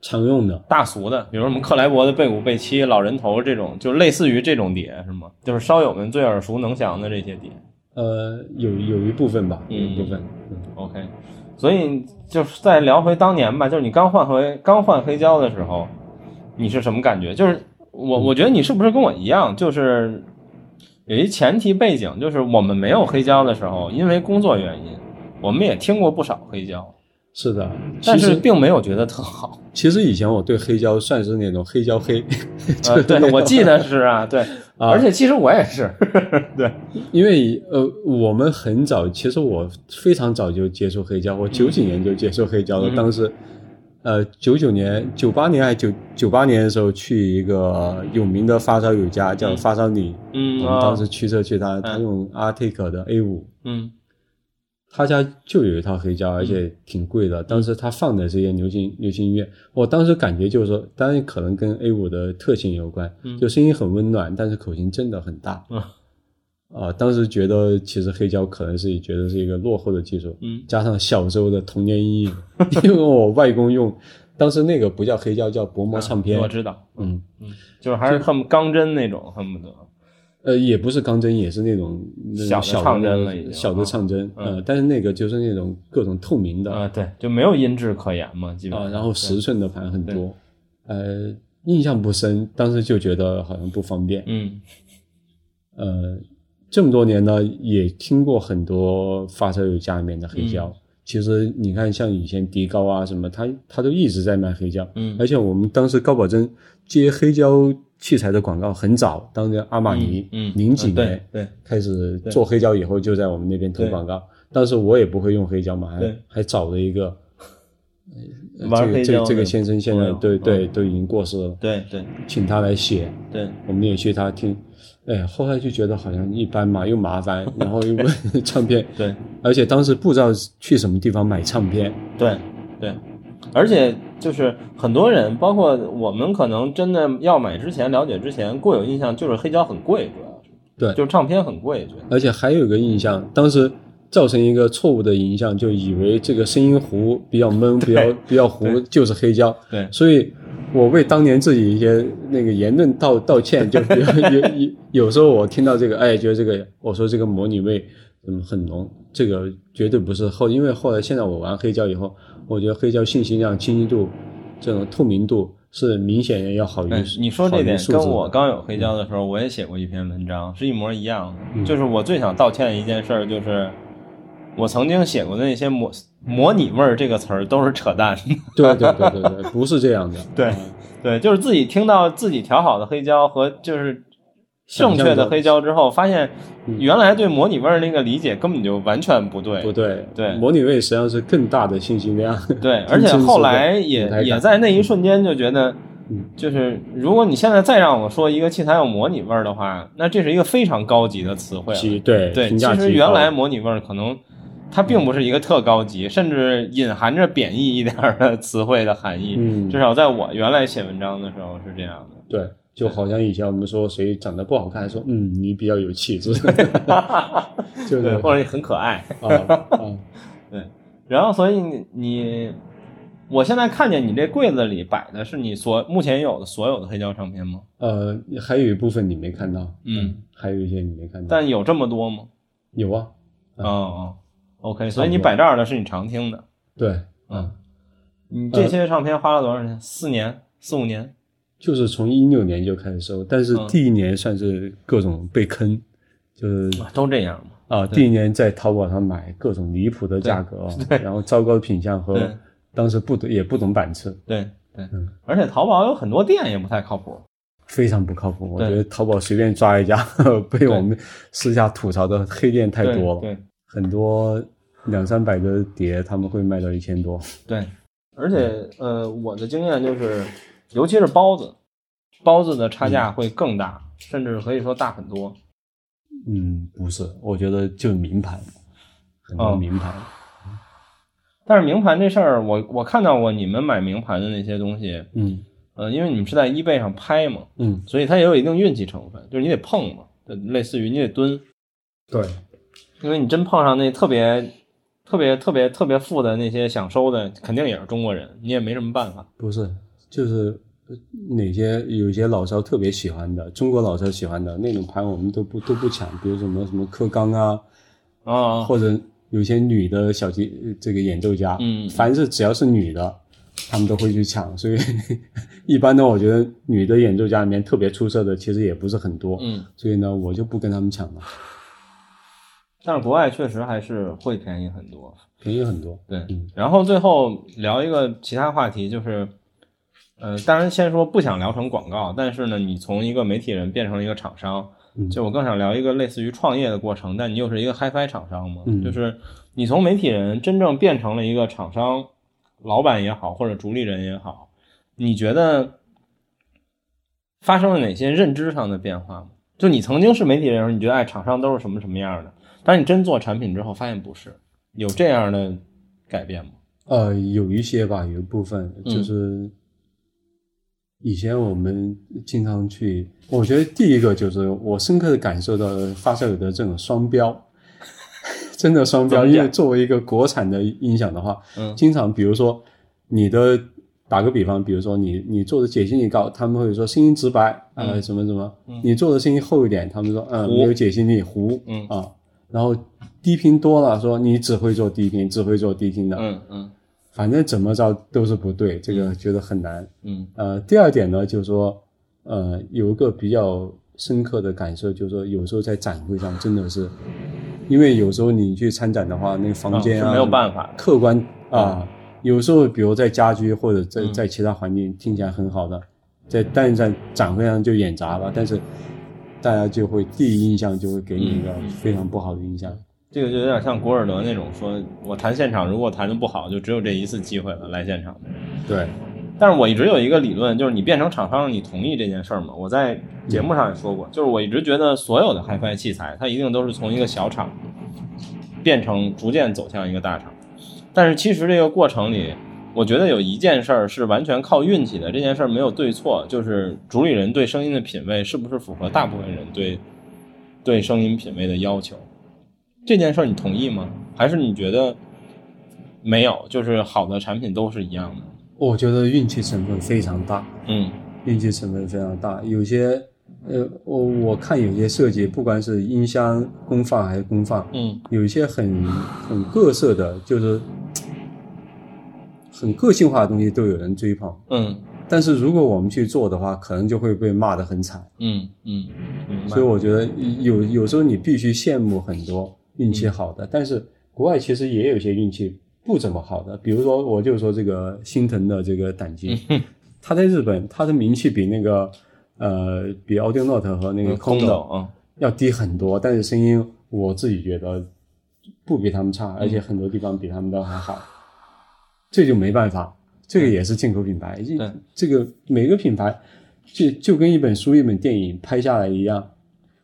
常用的。
大俗的，比如什么克莱伯的贝五、贝七、老人头这种，就类似于这种碟是吗？就是烧友们最耳熟能详的这些碟。
呃，有有一部分吧，有一部分。嗯
OK，所以就是再聊回当年吧，就是你刚换回刚换黑胶的时候，你是什么感觉？就是我我觉得你是不是跟我一样，就是有一前提背景，就是我们没有黑胶的时候，因为工作原因，我们也听过不少黑胶，
是的，
但是并没有觉得特好。
其实以前我对黑胶算是那种黑胶黑，(laughs)
呃，对，我记得是啊，对，(laughs)
啊
而且其实我也是，(laughs) 对，
因为呃，我们很早，其实我非常早就接触黑胶，我九几年就接触黑胶了。
嗯
当时，呃，九九年、九八年还九九八年的时候，去一个有名的发烧友家，叫
嗯。
发烧李，
嗯，
我们当时
啊
驱车去他，他
嗯
用 Arctic 的 A 五，
嗯。
他家就有一套黑胶，而且挺贵的。当时他放的这些流行流行音乐，我当时感觉就是说，当然可能跟 A 五的特性有关，
嗯。
就声音很温暖，但是口型真的很大。
嗯
啊，当时觉得其实黑胶可能是觉得是一个落后的技术，
嗯
加上小时候的童年阴影，(laughs) 因为我外公用，当时那个不叫黑胶，叫薄膜唱片，
我知道，
嗯嗯，
就是还是恨钢针那种，恨不得，
呃，也不是钢针，也是那种
小唱针了已经
小的唱针，
嗯
呃，但是那个就是那种各种透明的，
啊，对，就没有音质可言嘛，基本
啊，
上，
然后十寸的盘很多，呃，印象不深，当时就觉得好像不方便，
嗯。
呃，这么多年呢，也听过很多发烧友家里面的黑胶。
嗯。
其实你看，像以前迪高啊什么，他他都一直在卖黑胶。
嗯。
而且我们当时高保真接黑胶器材的广告很早，当年阿玛尼，零几
嗯对
年
对
开始做黑胶以后，就在我们那边投广告。当时我也不会用黑胶嘛，还还找了一个。呃
玩黑胶
这个这个这个先生现在对对
嗯。
都已经过世了，
对对。
请他来写，
对，
我们也去他听，哎，后来就觉得好像一般嘛，又麻烦，然后又问 (laughs) 唱片，
对。
而且当时不知道去什么地方买唱片，
对对，而且就是很多人，包括我们，可能真的要买之前了解之前，固有印象就是黑胶很贵，主要是
对
就是唱片很贵，
而且还有一个印象，当时造成一个错误的影响，就以为这个声音糊比较闷，(laughs) 比较比较糊就是黑胶，
对。
所以我为当年自己一些那个言论道道歉，就比较 (laughs) 有有有时候我听到这个，哎，觉得这个我说这个模拟味嗯很浓，这个绝对不是后，因为后来现在我玩黑胶以后，我觉得黑胶信息量、清晰度、这种透明度是明显要好于
哎，你说这点跟我刚有黑胶的时候，我也写过一篇文章，是一模一样的。
嗯。
就是我最想道歉的一件事儿，就是我曾经写过的那些模模拟味儿这个词儿都是扯淡。(laughs)
对对对对对，不是这样的，
对
啊
对，就是自己听到自己调好的黑胶和就是正确的黑胶之后，发现原来对模拟味儿那个理解根本就完全不对。
不对，
对
模拟味实际上是更大的信息量。
对，(laughs) 而且后来也也在那一瞬间就觉得
嗯，
就是如果你现在再让我说一个器材有模拟味儿的话，那这是一个非常高级的词汇
对
对，其实原来模拟味儿可能它并不是一个特高级，甚至隐含着贬义一点儿的词汇的含义。
嗯
至少在我原来写文章的时候是这样的。
对，就好像以前我们说谁长得不好看，说嗯你比较有气质，(laughs) 就是
对，或者你很可爱。
啊 (laughs) 啊，
然后，所以你你，我现在看见你这柜子里摆的是你所目前有的所有的黑胶唱片吗？
呃，还有一部分你没看到，
嗯，
还有一些你没看到，
但有这么多吗？
有啊，
哦哦，OK，所以你摆这儿的是你常听的。
对，
嗯，你这些唱片花了多少钱？四年、四五年？
就是从一六年就开始收，但是
嗯。
第一年算是各种被坑，就是
啊都这样嘛？
啊，第一年在淘宝上买各种离谱的价格啊，(laughs) 然后糟糕的品相和当时不懂也不懂版次，
对对。
嗯，
而且淘宝有很多店也不太靠谱。
非常不靠谱。我觉得淘宝随便抓一家，(laughs) 被我们私下吐槽的黑店太多了，
对。
很多两三百个碟他们会卖到一千多。(laughs)
对，而且呃，我的经验就是，尤其是包子，包子的差价会更大，甚至可以说大很多。
嗯，不是，我觉得就名盘，很多
哦。
名牌。
但是名盘这事儿，我我看到过你们买名盘的那些东西，
嗯。
呃，因为你们是在 eBay 上拍嘛，
嗯，
所以它也有一定运气成分，就是你得碰嘛，就类似于你得蹲，
对，
因为你真碰上那特别特别特别特别富的那些想收的，肯定也是中国人，你也没什么办法。
不是，就是呃哪些有些老少特别喜欢的，中国老少喜欢的那种盘，我们都不都不抢，比如什么什么柯刚啊，
啊，
或者有些女的小提呃这个演奏家，
嗯
凡是只要是女的，他们都会去抢，所以 (laughs) 一般呢，我觉得女的演奏家里面特别出色的其实也不是很多，
嗯，
所以呢，我就不跟他们抢了，
但是国外确实还是会便宜很多。
便宜很多。
对
嗯，
然后最后聊一个其他话题，就是，呃，当然先说不想聊成广告，但是呢，你从一个媒体人变成了一个厂商，
嗯
就我更想聊一个类似于创业的过程，但你又是一个 HiFi 厂商嘛，
嗯
就是你从媒体人真正变成了一个厂商，老板也好，或者主理人也好，你觉得发生了哪些认知上的变化吗？就你曾经是媒体人的时候，你觉得哎，厂商都是什么什么样的，但是你真做产品之后，发现不是，有这样的改变吗？
呃，有一些吧，有一部分
嗯
就是以前我们经常去，我觉得第一个就是我深刻的感受到发烧友的这种双标，(laughs) 真的双标。因为作为一个国产的音响的话，
嗯
经常比如说你的打个比方，比如说你你做的解析力高，他们会说声音直白，呃，
嗯
什么什么，你做的声音厚一点，他们说嗯没有解析力糊，
嗯
啊，然后低频多了，说你只会做低频，只会做低频的，
嗯嗯。
反正怎么着都是不对，这个觉得很难。
嗯。
呃，第二点呢，就是说，呃，有一个比较深刻的感受，就是说有时候在展会上真的是，因为有时候你去参展的话，那个房间啊，
没有办法，
客观啊，有时候比如在家居或者在在其他环境听起来很好的，在但是在展会上就演砸了，但是大家就会第一印象就会给你一个非常不好的印象。
这个就有点像古尔德那种，说我弹现场，如果弹的不好，就只有这一次机会了，来现场。
对。
但是我一直有一个理论，就是你变成厂商，你同意这件事儿吗？我在节目上也说过，就是我一直觉得所有的 HiFi 器材，它一定都是从一个小厂变成逐渐走向一个大厂。但是其实这个过程里，我觉得有一件事儿是完全靠运气的。这件事儿没有对错，就是主理人对声音的品味是不是符合大部分人对对声音品味的要求？这件事儿你同意吗？还是你觉得没有？就是好的产品都是一样的？
我觉得运气成分非常大，
嗯，
运气成分非常大。有些，呃，我我看有些设计，不管是音箱功放还是功放，
嗯，
有一些很很各色的，就是很个性化的东西都有人追捧，
嗯。
但是如果我们去做的话，可能就会被骂得很惨，
嗯嗯。
所以我觉得有有时候你必须羡慕很多运气好的，但是国外其实也有些运气。不怎么好的，比如说，我就说这个心疼的这个胆机，他在日本，他的名气比那个呃，比 Audio Note 和那个
空
的啊要低很多，但是声音我自己觉得不比他们差，而且很多地方比他们都还好，这就没办法，这个也是进口品牌，
对，
这个每个品牌就就跟一本书、一本电影拍下来一样，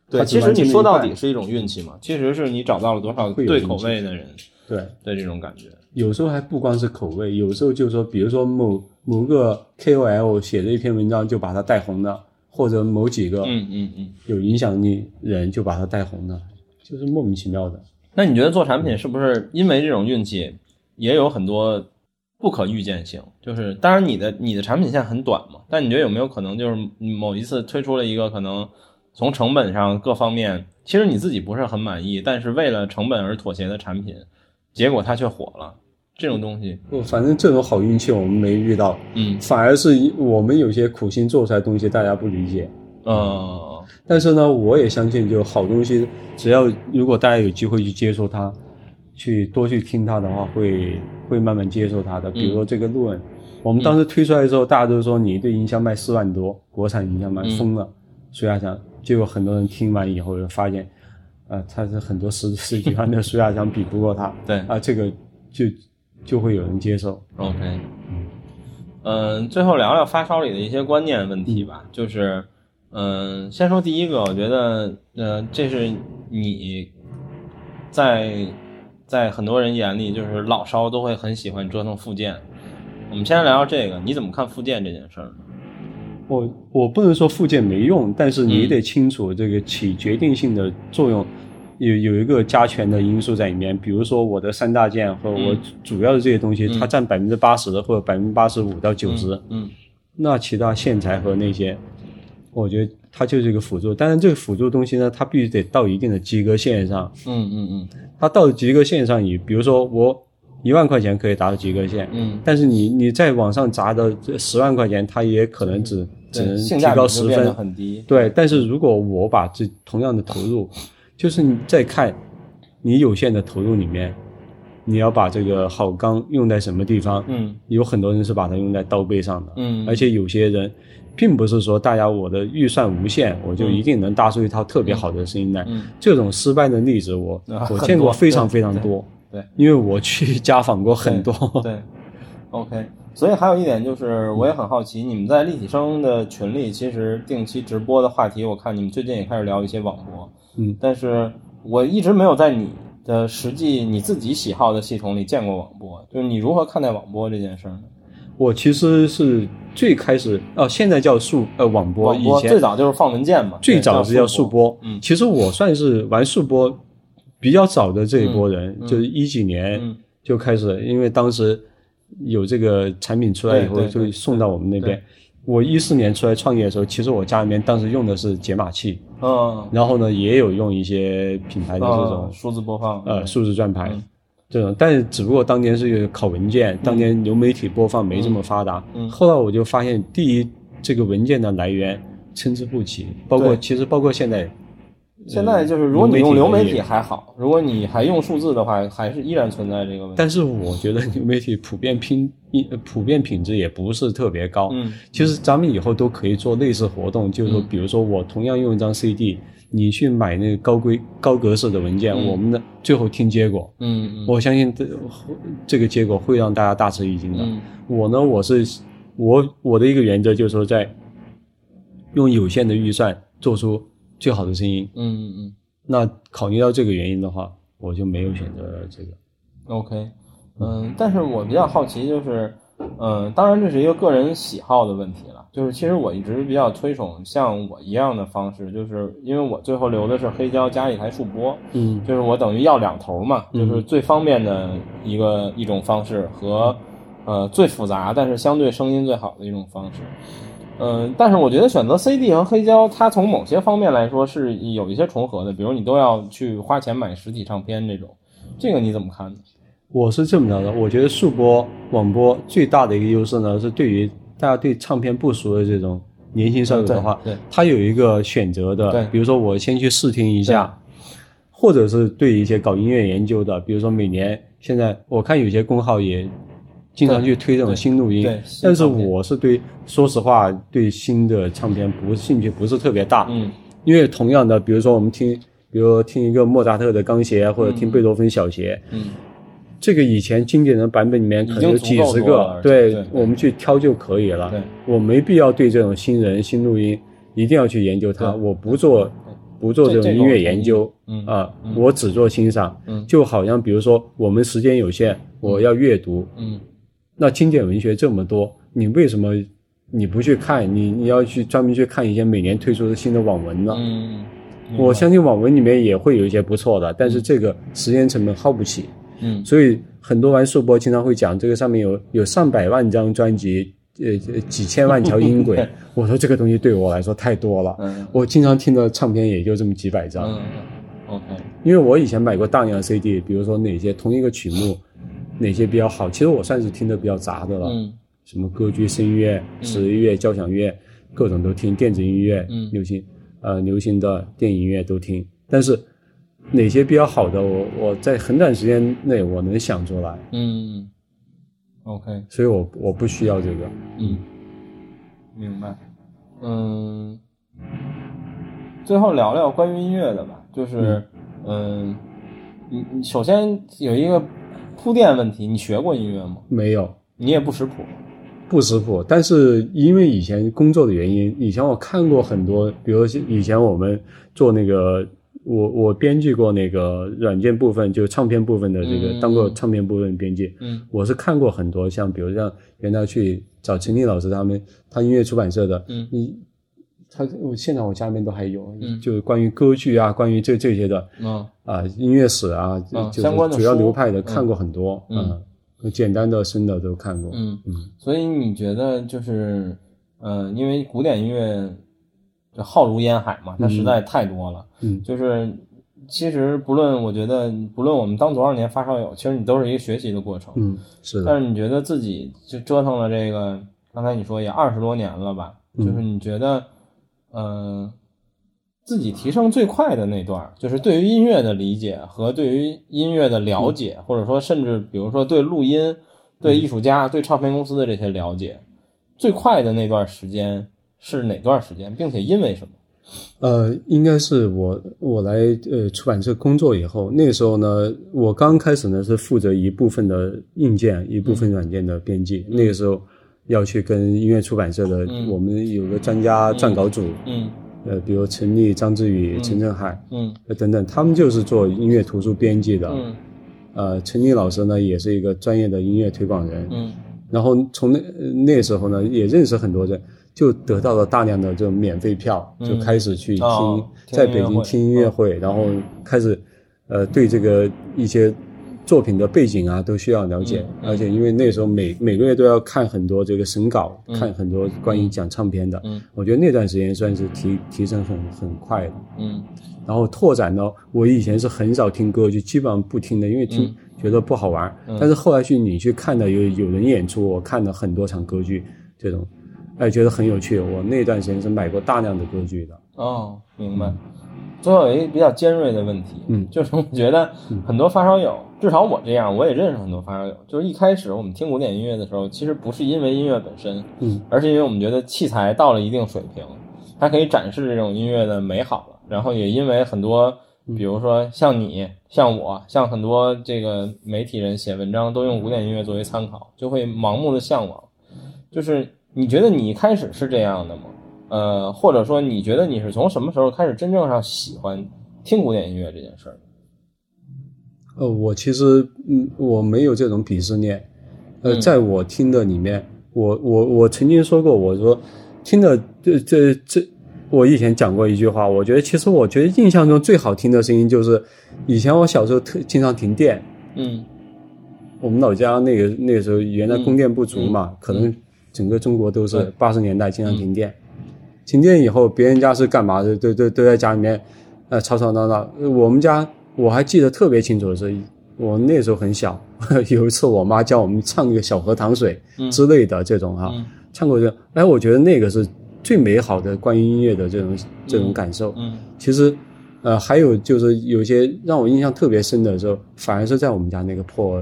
对，其实你说到底是一种运气嘛，其实是你找到了多少对口味的人，
对
的这种感觉。
有时候还不光是口味，有时候就是说，比如说某某个 KOL 写的一篇文章就把它带红了，或者某几个
嗯嗯嗯
有影响力人就把它带红了，就是莫名其妙的。
那你觉得做产品是不是因为这种运气也有很多不可预见性？就是当然你的你的产品线很短嘛，但你觉得有没有可能就是某一次推出了一个可能从成本上各方面其实你自己不是很满意，但是为了成本而妥协的产品，结果它却火了。这种东西，
反正这种好运气我们没遇到，
嗯，
反而是我们有些苦心做出来东西大家不理解，
嗯，
但是呢，我也相信，就好东西，只要如果大家有机会去接触它，去多去听它的话，会会慢慢接受它的。比如说这个路恩，我们当时推出来的时候，大家都说你一对音箱卖四万多，国产音箱卖疯了，水压箱，结果很多人听完以后就发现，呃，它是很多十十几万的水压箱比不过它，
对，
啊，这个就。就会有人接受。
OK，嗯，最后聊聊发烧里的一些观念问题吧。就是，嗯，先说第一个，我觉得，呃，这是你在在很多人眼里，就是老烧都会很喜欢折腾附件。我们先聊聊这个，你怎么看附件这件事儿？
我我不能说附件没用，但是你得清楚这个起决定性的作用。有有一个加权的因素在里面，比如说我的三大件和我主要的这些东西，它占百分之八十或者百分之八十五到九十，
嗯，
那其他线材和那些，我觉得它就是一个辅助。但是这个辅助东西呢，它必须得到一定的及格线上，
嗯嗯嗯，
它到及格线上，你比如说我一万块钱可以达到及格线，
嗯，
但是你你在往上砸的这十万块钱，它也可能只只能提高十分，
很低，
对。但是如果我把这同样的投入，就是你再看，你有限的投入里面，你要把这个好钢用在什么地方？
嗯，
有很多人是把它用在刀背上的，
嗯，
而且有些人，并不是说大家我的预算无限，我就一定能搭出一套特别好的声音来。
嗯，
这种失败的例子我我见过非常非常多。
对，
因为我去家访过很多。
对，OK。所以还有一点就是，我也很好奇，你们在立体声的群里，其实定期直播的话题，我看你们最近也开始聊一些网播。
嗯，
但是我一直没有在你的实际你自己喜好的系统里见过网播，就是你如何看待网播这件事呢？
我其实是最开始哦，现在叫数呃网播，以前
最早就是放文件嘛，
最早是叫数播。
嗯，
其实我算是玩数播比较早的这一波人，就是一几年就开始，因为当时有这个产品出来以后，就送到我们那边。我一四年出来创业的时候，其实我家里面当时用的是解码器，
嗯，
然后呢也有用一些品牌的这种
数字播放，
呃，数字转盘这种，但是只不过当年是考文件，当年流媒体播放没这么发达。
嗯，
后来我就发现，第一，这个文件的来源参差不齐。包括其实包括现在，
现在就是如果你用流媒体还好，如果你还用数字的话，还是依然存在这个问题。
但是我觉得流媒体普遍拼一普遍品质也不是特别高。
嗯，
其实咱们以后都可以做类似活动，就是说，比如说我同样用一张 CD。你去买那个高规高格式的文件，我们的最后听结果，
嗯，
我相信这这个结果会让大家大吃一惊的。我呢，我是我我的一个原则就是说，在用有限的预算做出最好的声音。
嗯嗯嗯。
那考虑到这个原因的话，我就没有选择这个。
OK，嗯，但是我比较好奇就是。嗯，当然这是一个个人喜好的问题了。就是其实我一直比较推崇像我一样的方式，就是因为我最后留的是黑胶加一台数播，
嗯，
就是我等于要两头嘛，就是最方便的一个一种方式和呃最复杂但是相对声音最好的一种方式。嗯，但是我觉得选择 CD 和黑胶，它从某些方面来说是有一些重合的，比如你都要去花钱买实体唱片这种，这个你怎么看呢？
我是这么着的，我觉得数播网播最大的一个优势呢，是对于大家对唱片不熟的这种年轻少女的话，
对，
他有一个选择的，
对，
比如说我先去试听一下，或者是对一些搞音乐研究的，比如说每年现在我看有些公号也经常去推这种新录音，但是我是对，说实话，对新的唱片不兴趣不是特别大，
嗯，
因为同样的，比如说我们听，比如听一个莫扎特的钢协，或者听贝多芬小协，
嗯。
这个以前经典的版本里面可能有几十个，
对
我们去挑就可以了。
对，
我没必要对这种新人新录音一定要去研究它。我不做不做这种音乐研究，啊，我只做欣赏。就好像比如说我们时间有限，我要阅读。
嗯，
那经典文学这么多，你为什么你不去看？你你要去专门去看一些每年推出的新的网文呢？
嗯，
我相信网文里面也会有一些不错的，但是这个时间成本耗不起。
嗯，
所以很多玩数播经常会讲，这个上面有有上百万张专辑，呃，几千万条音轨。(laughs) 我说这个东西对我来说太多了。
嗯，
我经常听的唱片也就这么几百张。
嗯，OK。
因为我以前买过大量 CD，比如说哪些同一个曲目，哪些比较好，其实我算是听的比较杂的了。
嗯，
什么歌剧、声乐、室内乐、交响乐，各种都听，电子音乐、流行，呃，流行的电影音乐都听，但是。哪些比较好的，我我在很短时间内我能想出来。
嗯，OK，
所以我我不需要这个。
嗯，明白。嗯，最后聊聊关于音乐的吧，就是嗯，你你首先有一个铺垫问题，你学过音乐吗？
没有，
你也不识谱，
不识谱。但是因为以前工作的原因，以前我看过很多，比如以前我们做那个。我我编辑过那个软件部分，就唱片部分的这个，当过唱片部分编辑。
嗯，
我是看过很多，像比如像原来去找陈立老师他们，他音乐出版社的。
嗯，
你他我现在我家里面都还有，
嗯，
就是关于歌剧啊，关于这这些的，
嗯
啊，音乐史啊，就是主要流派的看过很多，嗯，简单的、深的都看过。
嗯嗯，所以你觉得就是，嗯，因为古典音乐。就浩如烟海嘛，它实在太多了。
嗯，
就是其实不论我觉得不论我们当多少年发烧友，其实你都是一个学习的过程。
嗯，是的。
但是你觉得自己就折腾了这个，刚才你说也二十多年了吧？就是你觉得，嗯，自己提升最快的那段，就是对于音乐的理解和对于音乐的了解，或者说甚至比如说对录音、对艺术家、对唱片公司的这些了解，最快的那段时间。是哪段时间，并且因为什么？
呃，应该是我我来呃出版社工作以后，那个时候呢，我刚开始呢是负责一部分的硬件，一部分软件的编辑。那个时候要去跟音乐出版社的，我们有个专家撰稿组，
嗯，
呃，比如陈立、张志宇、陈振海，
嗯，
等等，他们就是做音乐图书编辑的。
嗯，
呃，陈立老师呢也是一个专业的音乐推广人。
嗯，
然后从那那时候呢也认识很多人。就得到了大量的这种免费票，就开始去听，在北京听音乐会，然后开始，呃，对这个一些作品的背景啊都需要了解，而且因为那时候每每个月都要看很多这个审稿，看很多关于讲唱片的，我觉得那段时间算是提提升很很快的，
嗯，
然后拓展呢，我以前是很少听歌，就基本上不听的，因为听觉得不好玩，但是后来去你去看的有有人演出，我看了很多场歌剧这种。哎，觉得很有趣。我那段时间是买过大量的歌剧的。
哦，明白。最后有一个比较尖锐的问题，
嗯，
就是我觉得很多发烧友，至少我这样，我也认识很多发烧友，就是一开始我们听古典音乐的时候，其实不是因为音乐本身，
嗯，
而是因为我们觉得器材到了一定水平，它可以展示这种音乐的美好了。然后也因为很多，比如说像你、像我、像很多这个媒体人写文章都用古典音乐作为参考，就会盲目的向往。就是你觉得你一开始是这样的吗？呃，或者说，你觉得你是从什么时候开始真正上喜欢听古典音乐这件事儿？
呃，我其实，嗯，我没有这种鄙视链。呃，在我听的里面，我我我曾经说过，我说听的这这这，我以前讲过一句话，我觉得其实我觉得印象中最好听的声音就是以前我小时候特经常停电，
嗯，
我们老家那个那个时候原来供电不足嘛，可能整个中国都是八十年代经常停电。停电以后，别人家是干嘛的？都都都在家里面，呃，吵吵闹闹。我们家我还记得特别清楚的是，我那时候很小，(laughs) 有一次我妈叫我们唱一个《小河淌水》之类的这种哈，唱过这，哎，我觉得那个是最美好的关于音乐的这种这种感受。
嗯，
其实，呃，还有就是有些让我印象特别深的时候，反而是在我们家那个破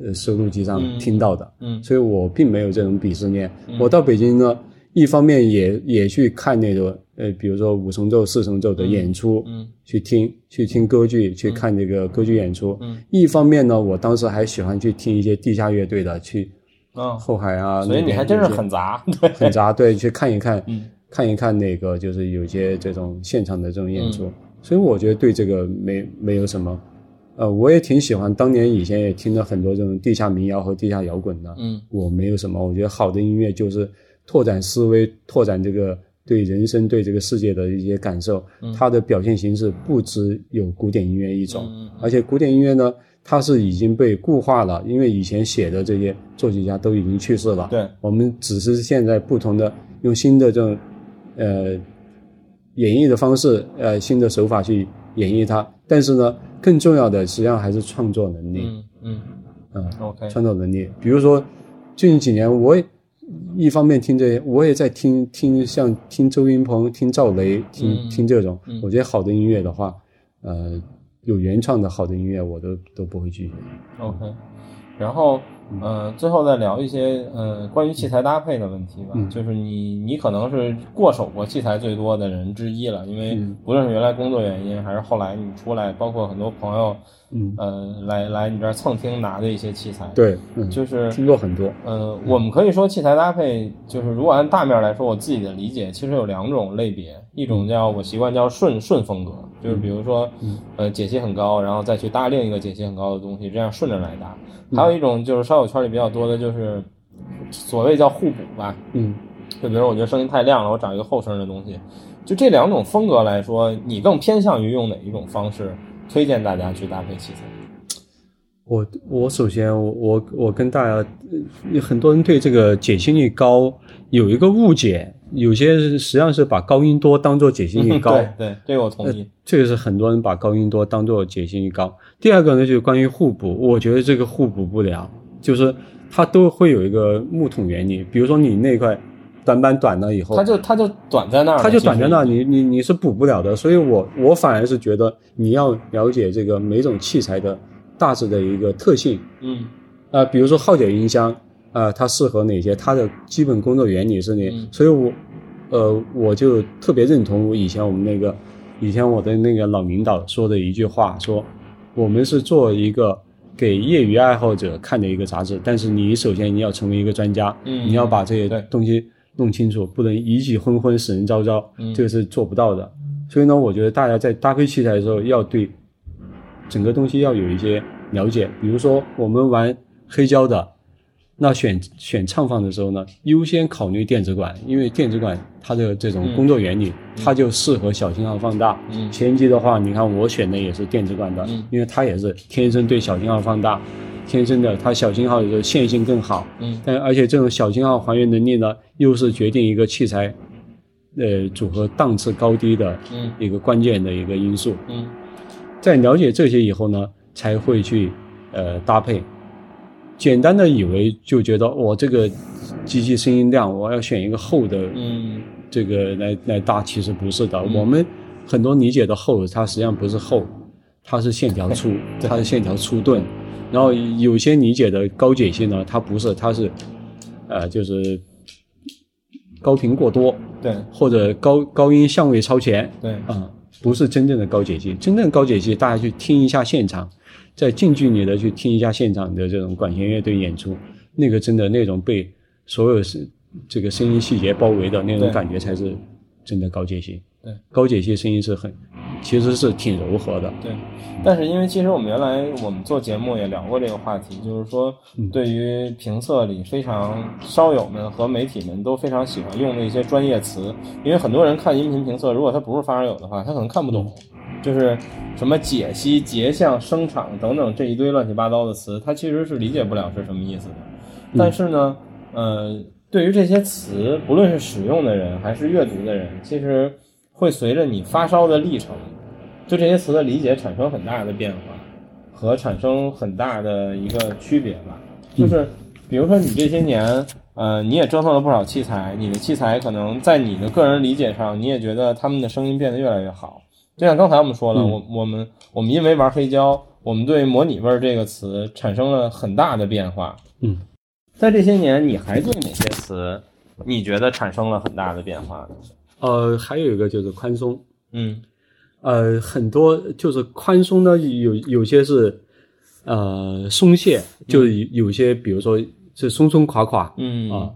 呃收录机上听到的。
嗯，
所以我并没有这种鄙视链。我到北京呢。一方面也也去看那个呃，比如说五重奏、四重奏的演出，
嗯，
去听去听歌剧，去看这个歌剧演出。
嗯，
一方面呢，我当时还喜欢去听一些地下乐队的，去
啊
后海啊，
所以你还真是很杂，(laughs) 对，
很杂，对，去看一看，
嗯，
看一看那个就是有些这种现场的这种演出。所以我觉得对这个没没有什么，呃，我也挺喜欢，当年以前也听了很多这种地下民谣和地下摇滚的，
嗯，
我没有什么，我觉得好的音乐就是。拓展思维，拓展这个对人生、对这个世界的一些感受。它的表现形式不只有古典音乐一种，而且古典音乐呢，它是已经被固化了，因为以前写的这些作曲家都已经去世了。
对，
我们只是现在不同的用新的这种呃演绎的方式，呃新的手法去演绎它。但是呢，更重要的实际上还是创作能力。
嗯嗯
嗯
，OK，
创作能力。比如说最近几年，我也。一方面听这些，我也在听听，像听周云鹏、听赵雷、听听这种。我觉得好的音乐的话，呃，有原创的好的音乐，我都都不会拒绝。
OK，然后。呃，最后再聊一些呃关于器材搭配的问题吧。就是你你可能是过手过器材最多的人之一了，因为不论是原来工作原因，还是后来你出来，包括很多朋友，
嗯。
呃来来你这儿蹭听拿的一些器材。
对，
就是
听过很多。
呃，我们可以说器材搭配，就是如果按大面来说，我自己的理解其实有两种类别，一种叫我习惯叫顺顺风格，就是比如说呃解析很高，然后再去搭另一个解析很高的东西，这样顺着来搭。还有一种就是烧友圈里比较多的，就是所谓叫互补吧。
嗯，
就比如我觉得声音太亮了，我找一个后声的东西。就这两种风格来说，你更偏向于用哪一种方式推荐大家去搭配器材？
我我首先我我我跟大家，很多人对这个解析力高有一个误解，有些实际上是把高音多当做解析力高。
对对，这个我同意。
这个是很多人把高音多当做解析力高。第二个呢，就是关于互补，我觉得这个互补不了，就是它都会有一个木桶原理。比如说你那块短板短了以后，
它就它就短在那儿，
它就短在那儿，你你你是补不了的。所以我我反而是觉得你要了解这个每种器材的。大致的一个特性，
嗯，
啊，比如说号角音箱，啊，它适合哪些？它的基本工作原理是哪？所以我，呃，我就特别认同我以前我们那个，以前我的那个老领导说的一句话，说我们是做一个给业余爱好者看的一个杂志，但是你首先你要成为一个专家，
嗯，
你要把这些东西弄清楚，不能一气昏昏使人昭昭，这个是做不到的。所以呢，我觉得大家在搭配器材的时候要对。整个东西要有一些了解，比如说我们玩黑胶的，那选选唱放的时候呢，优先考虑电子管，因为电子管它的这种工作原理，它就适合小信号放大。嗯前期的话，你看我选的也是电子管的，因为它也是天生对小信号放大，天生的它小信号的线性更好。
嗯，
但而且这种小信号还原能力呢，又是决定一个器材，呃，组合档次高低的一个关键的一个因素。
嗯。
在了解这些以后呢，才会去呃搭配。简单的以为就觉得我这个机器声音量，我要选一个厚的，
嗯
这个来来搭，其实不是的。我们很多理解的厚，它实际上不是厚，它是线条粗，(laughs) 它是线条粗钝。然后有些理解的高解析呢，它不是，它是，呃，就是高频过多，
对
或者高高音相位超前，
对
啊、不是真正的高解析。真正高解析，大家去听一下现场，在近距离的去听一下现场的这种管弦乐队演出，那个真的那种被所有是这个声音细节包围的那种感觉，才是真的高解析。
对，
高解析声音是很，其实是挺柔和的。
对，但是因为其实我们原来我们做节目也聊过这个话题，就是说
嗯
对于评测里非常烧友们和媒体们都非常喜欢用的一些专业词，因为很多人看音频评测，如果他不是发烧友的话，他可能看不懂，就是什么解析、节相、声场等等这一堆乱七八糟的词，他其实是理解不了是什么意思的。但是呢，呃，对于这些词，不论是使用的人还是阅读的人，其实会随着你发烧的历程，对这些词的理解产生很大的变化和产生很大的一个区别吧。就是比如说你这些年，呃，你也折腾了不少器材，你的器材可能在你的个人理解上，你也觉得他们的声音变得越来越好。就像刚才我们说了，
嗯。
我我们我们因为玩黑胶，我们对“模拟味儿”这个词产生了很大的变化。
嗯，
在这些年，你还对哪些词你觉得产生了很大的变化呢？
呃，还有一个就是宽松，
嗯。
呃，很多就是宽松呢，有有些是呃松懈，就有有些比如说是松松垮垮，
嗯。
啊，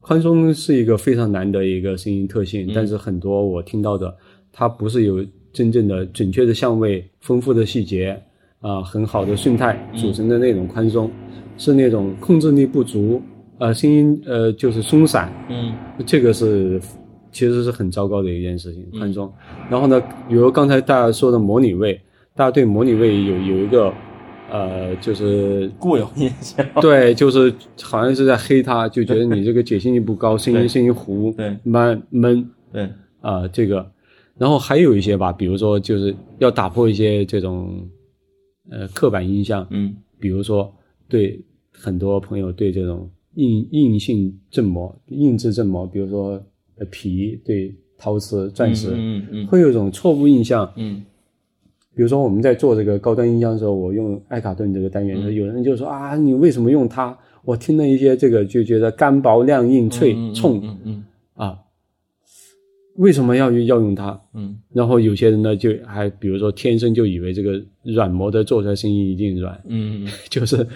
宽松是一个非常难的一个声音特性，但是很多我听到的，它不是有真正的准确的相位、丰富的细节啊、很好的顺态组成的那种宽松，是那种控制力不足，呃，声音呃就是松散，
嗯
这个是其实是很糟糕的一件事情，宽松。然后呢，比如刚才大家说的模拟位，大家对模拟位有有一个呃，就是 (laughs)
固有印象。
对，就是好像是在黑他，就觉得你这个解析力不高，(laughs) 声音声音糊，
对
闷闷
对，
啊、这个。然后还有一些吧，比如说就是要打破一些这种呃刻板印象，
嗯。
比如说对很多朋友对这种硬硬性振膜、硬质振膜，比如说呃皮对陶瓷、钻石，
嗯嗯
会有一种错误印象。
嗯。
比如说我们在做这个高端音箱的时候，我用艾卡顿这个单元，
嗯。
有人就说啊，你为什么用它？我听了一些这个就觉得干薄、亮硬、脆、
嗯
冲
嗯嗯。
啊，为什么要要用它？
嗯
然后有些人呢，就还比如说天生就以为这个软膜的做出来声音一定软，
嗯嗯 (laughs)
就是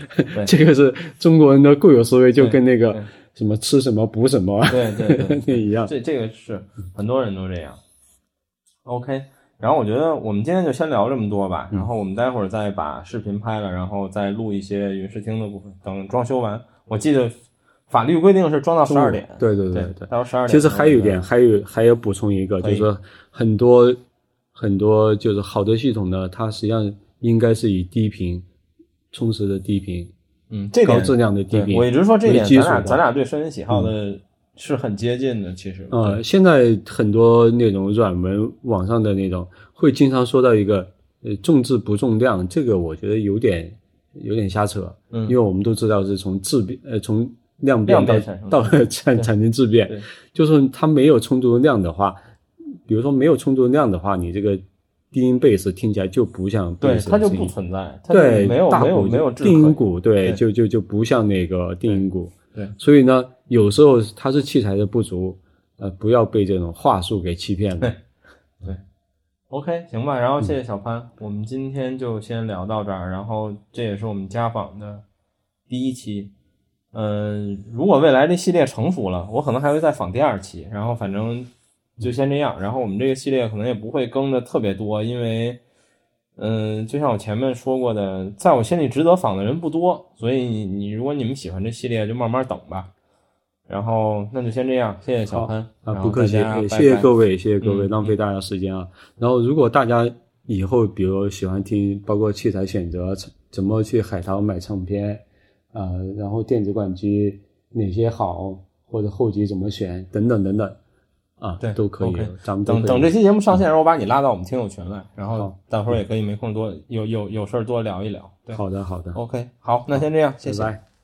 这个是中国人的固有思维，就跟那个什么吃什么补什么
对对对
那 (laughs) 一样。
这这个是很多人都这样。OK，然后我觉得我们今天就先聊这么多吧，然后我们待会儿再把视频拍了，然后再录一些云视听的部分。等装修完，我记得法律规定是装到十二点。
对对
对
对对。
到十二点。
其实还有一点，还有还要补充一个，就是说很多很多就是好的系统呢，它实际上应该是以低频充实的低频，
嗯，这点
高质量的低频
对我一直说这点，咱俩咱俩对声音喜好的是很接近的，其实。
呃，现在很多那种软文网上的那种会经常说到一个呃重质不重量，这个我觉得有点有点瞎扯，
嗯
因为我们都知道是从质变呃从量变到到产产生质变，就是它没有充足的量的话，比如说没有充足的量的话，你这个低音贝斯听起来就不像
对，
贝斯
它就不存在，
对，
没有没有没有质
定音鼓，对，
对
就就就不像那个定音鼓，
对
所以呢，有时候它是器材的不足，呃，不要被这种话术给欺骗了。
对 OK，行吧，然后谢谢小潘，我们今天就先聊到这儿，然后这也是我们家访的第一期。嗯、如果未来这系列成熟了，我可能还会再访第二期，然后反正就先这样。然后我们这个系列可能也不会更的特别多，因为嗯、就像我前面说过的，在我心里值得访的人不多，所以你你如果你们喜欢这系列，就慢慢等吧。然后那就先这样，谢谢小潘
啊，不客气，谢谢各位，谢谢各位，
嗯
浪费大家时间啊。然后，如果大家以后比如喜欢听，包括器材选择，怎么去海淘买唱片，啊、然后电子管机哪些好，或者后级怎么选，等等等等，啊，
对
都可以咱们
等等这期节目上线的时候，我把你拉到我们听友群来，然后
好
到时候也可以没空多有有有事儿多聊一聊。对
好的好的
，，OK，好，那先这样，谢谢。
拜拜。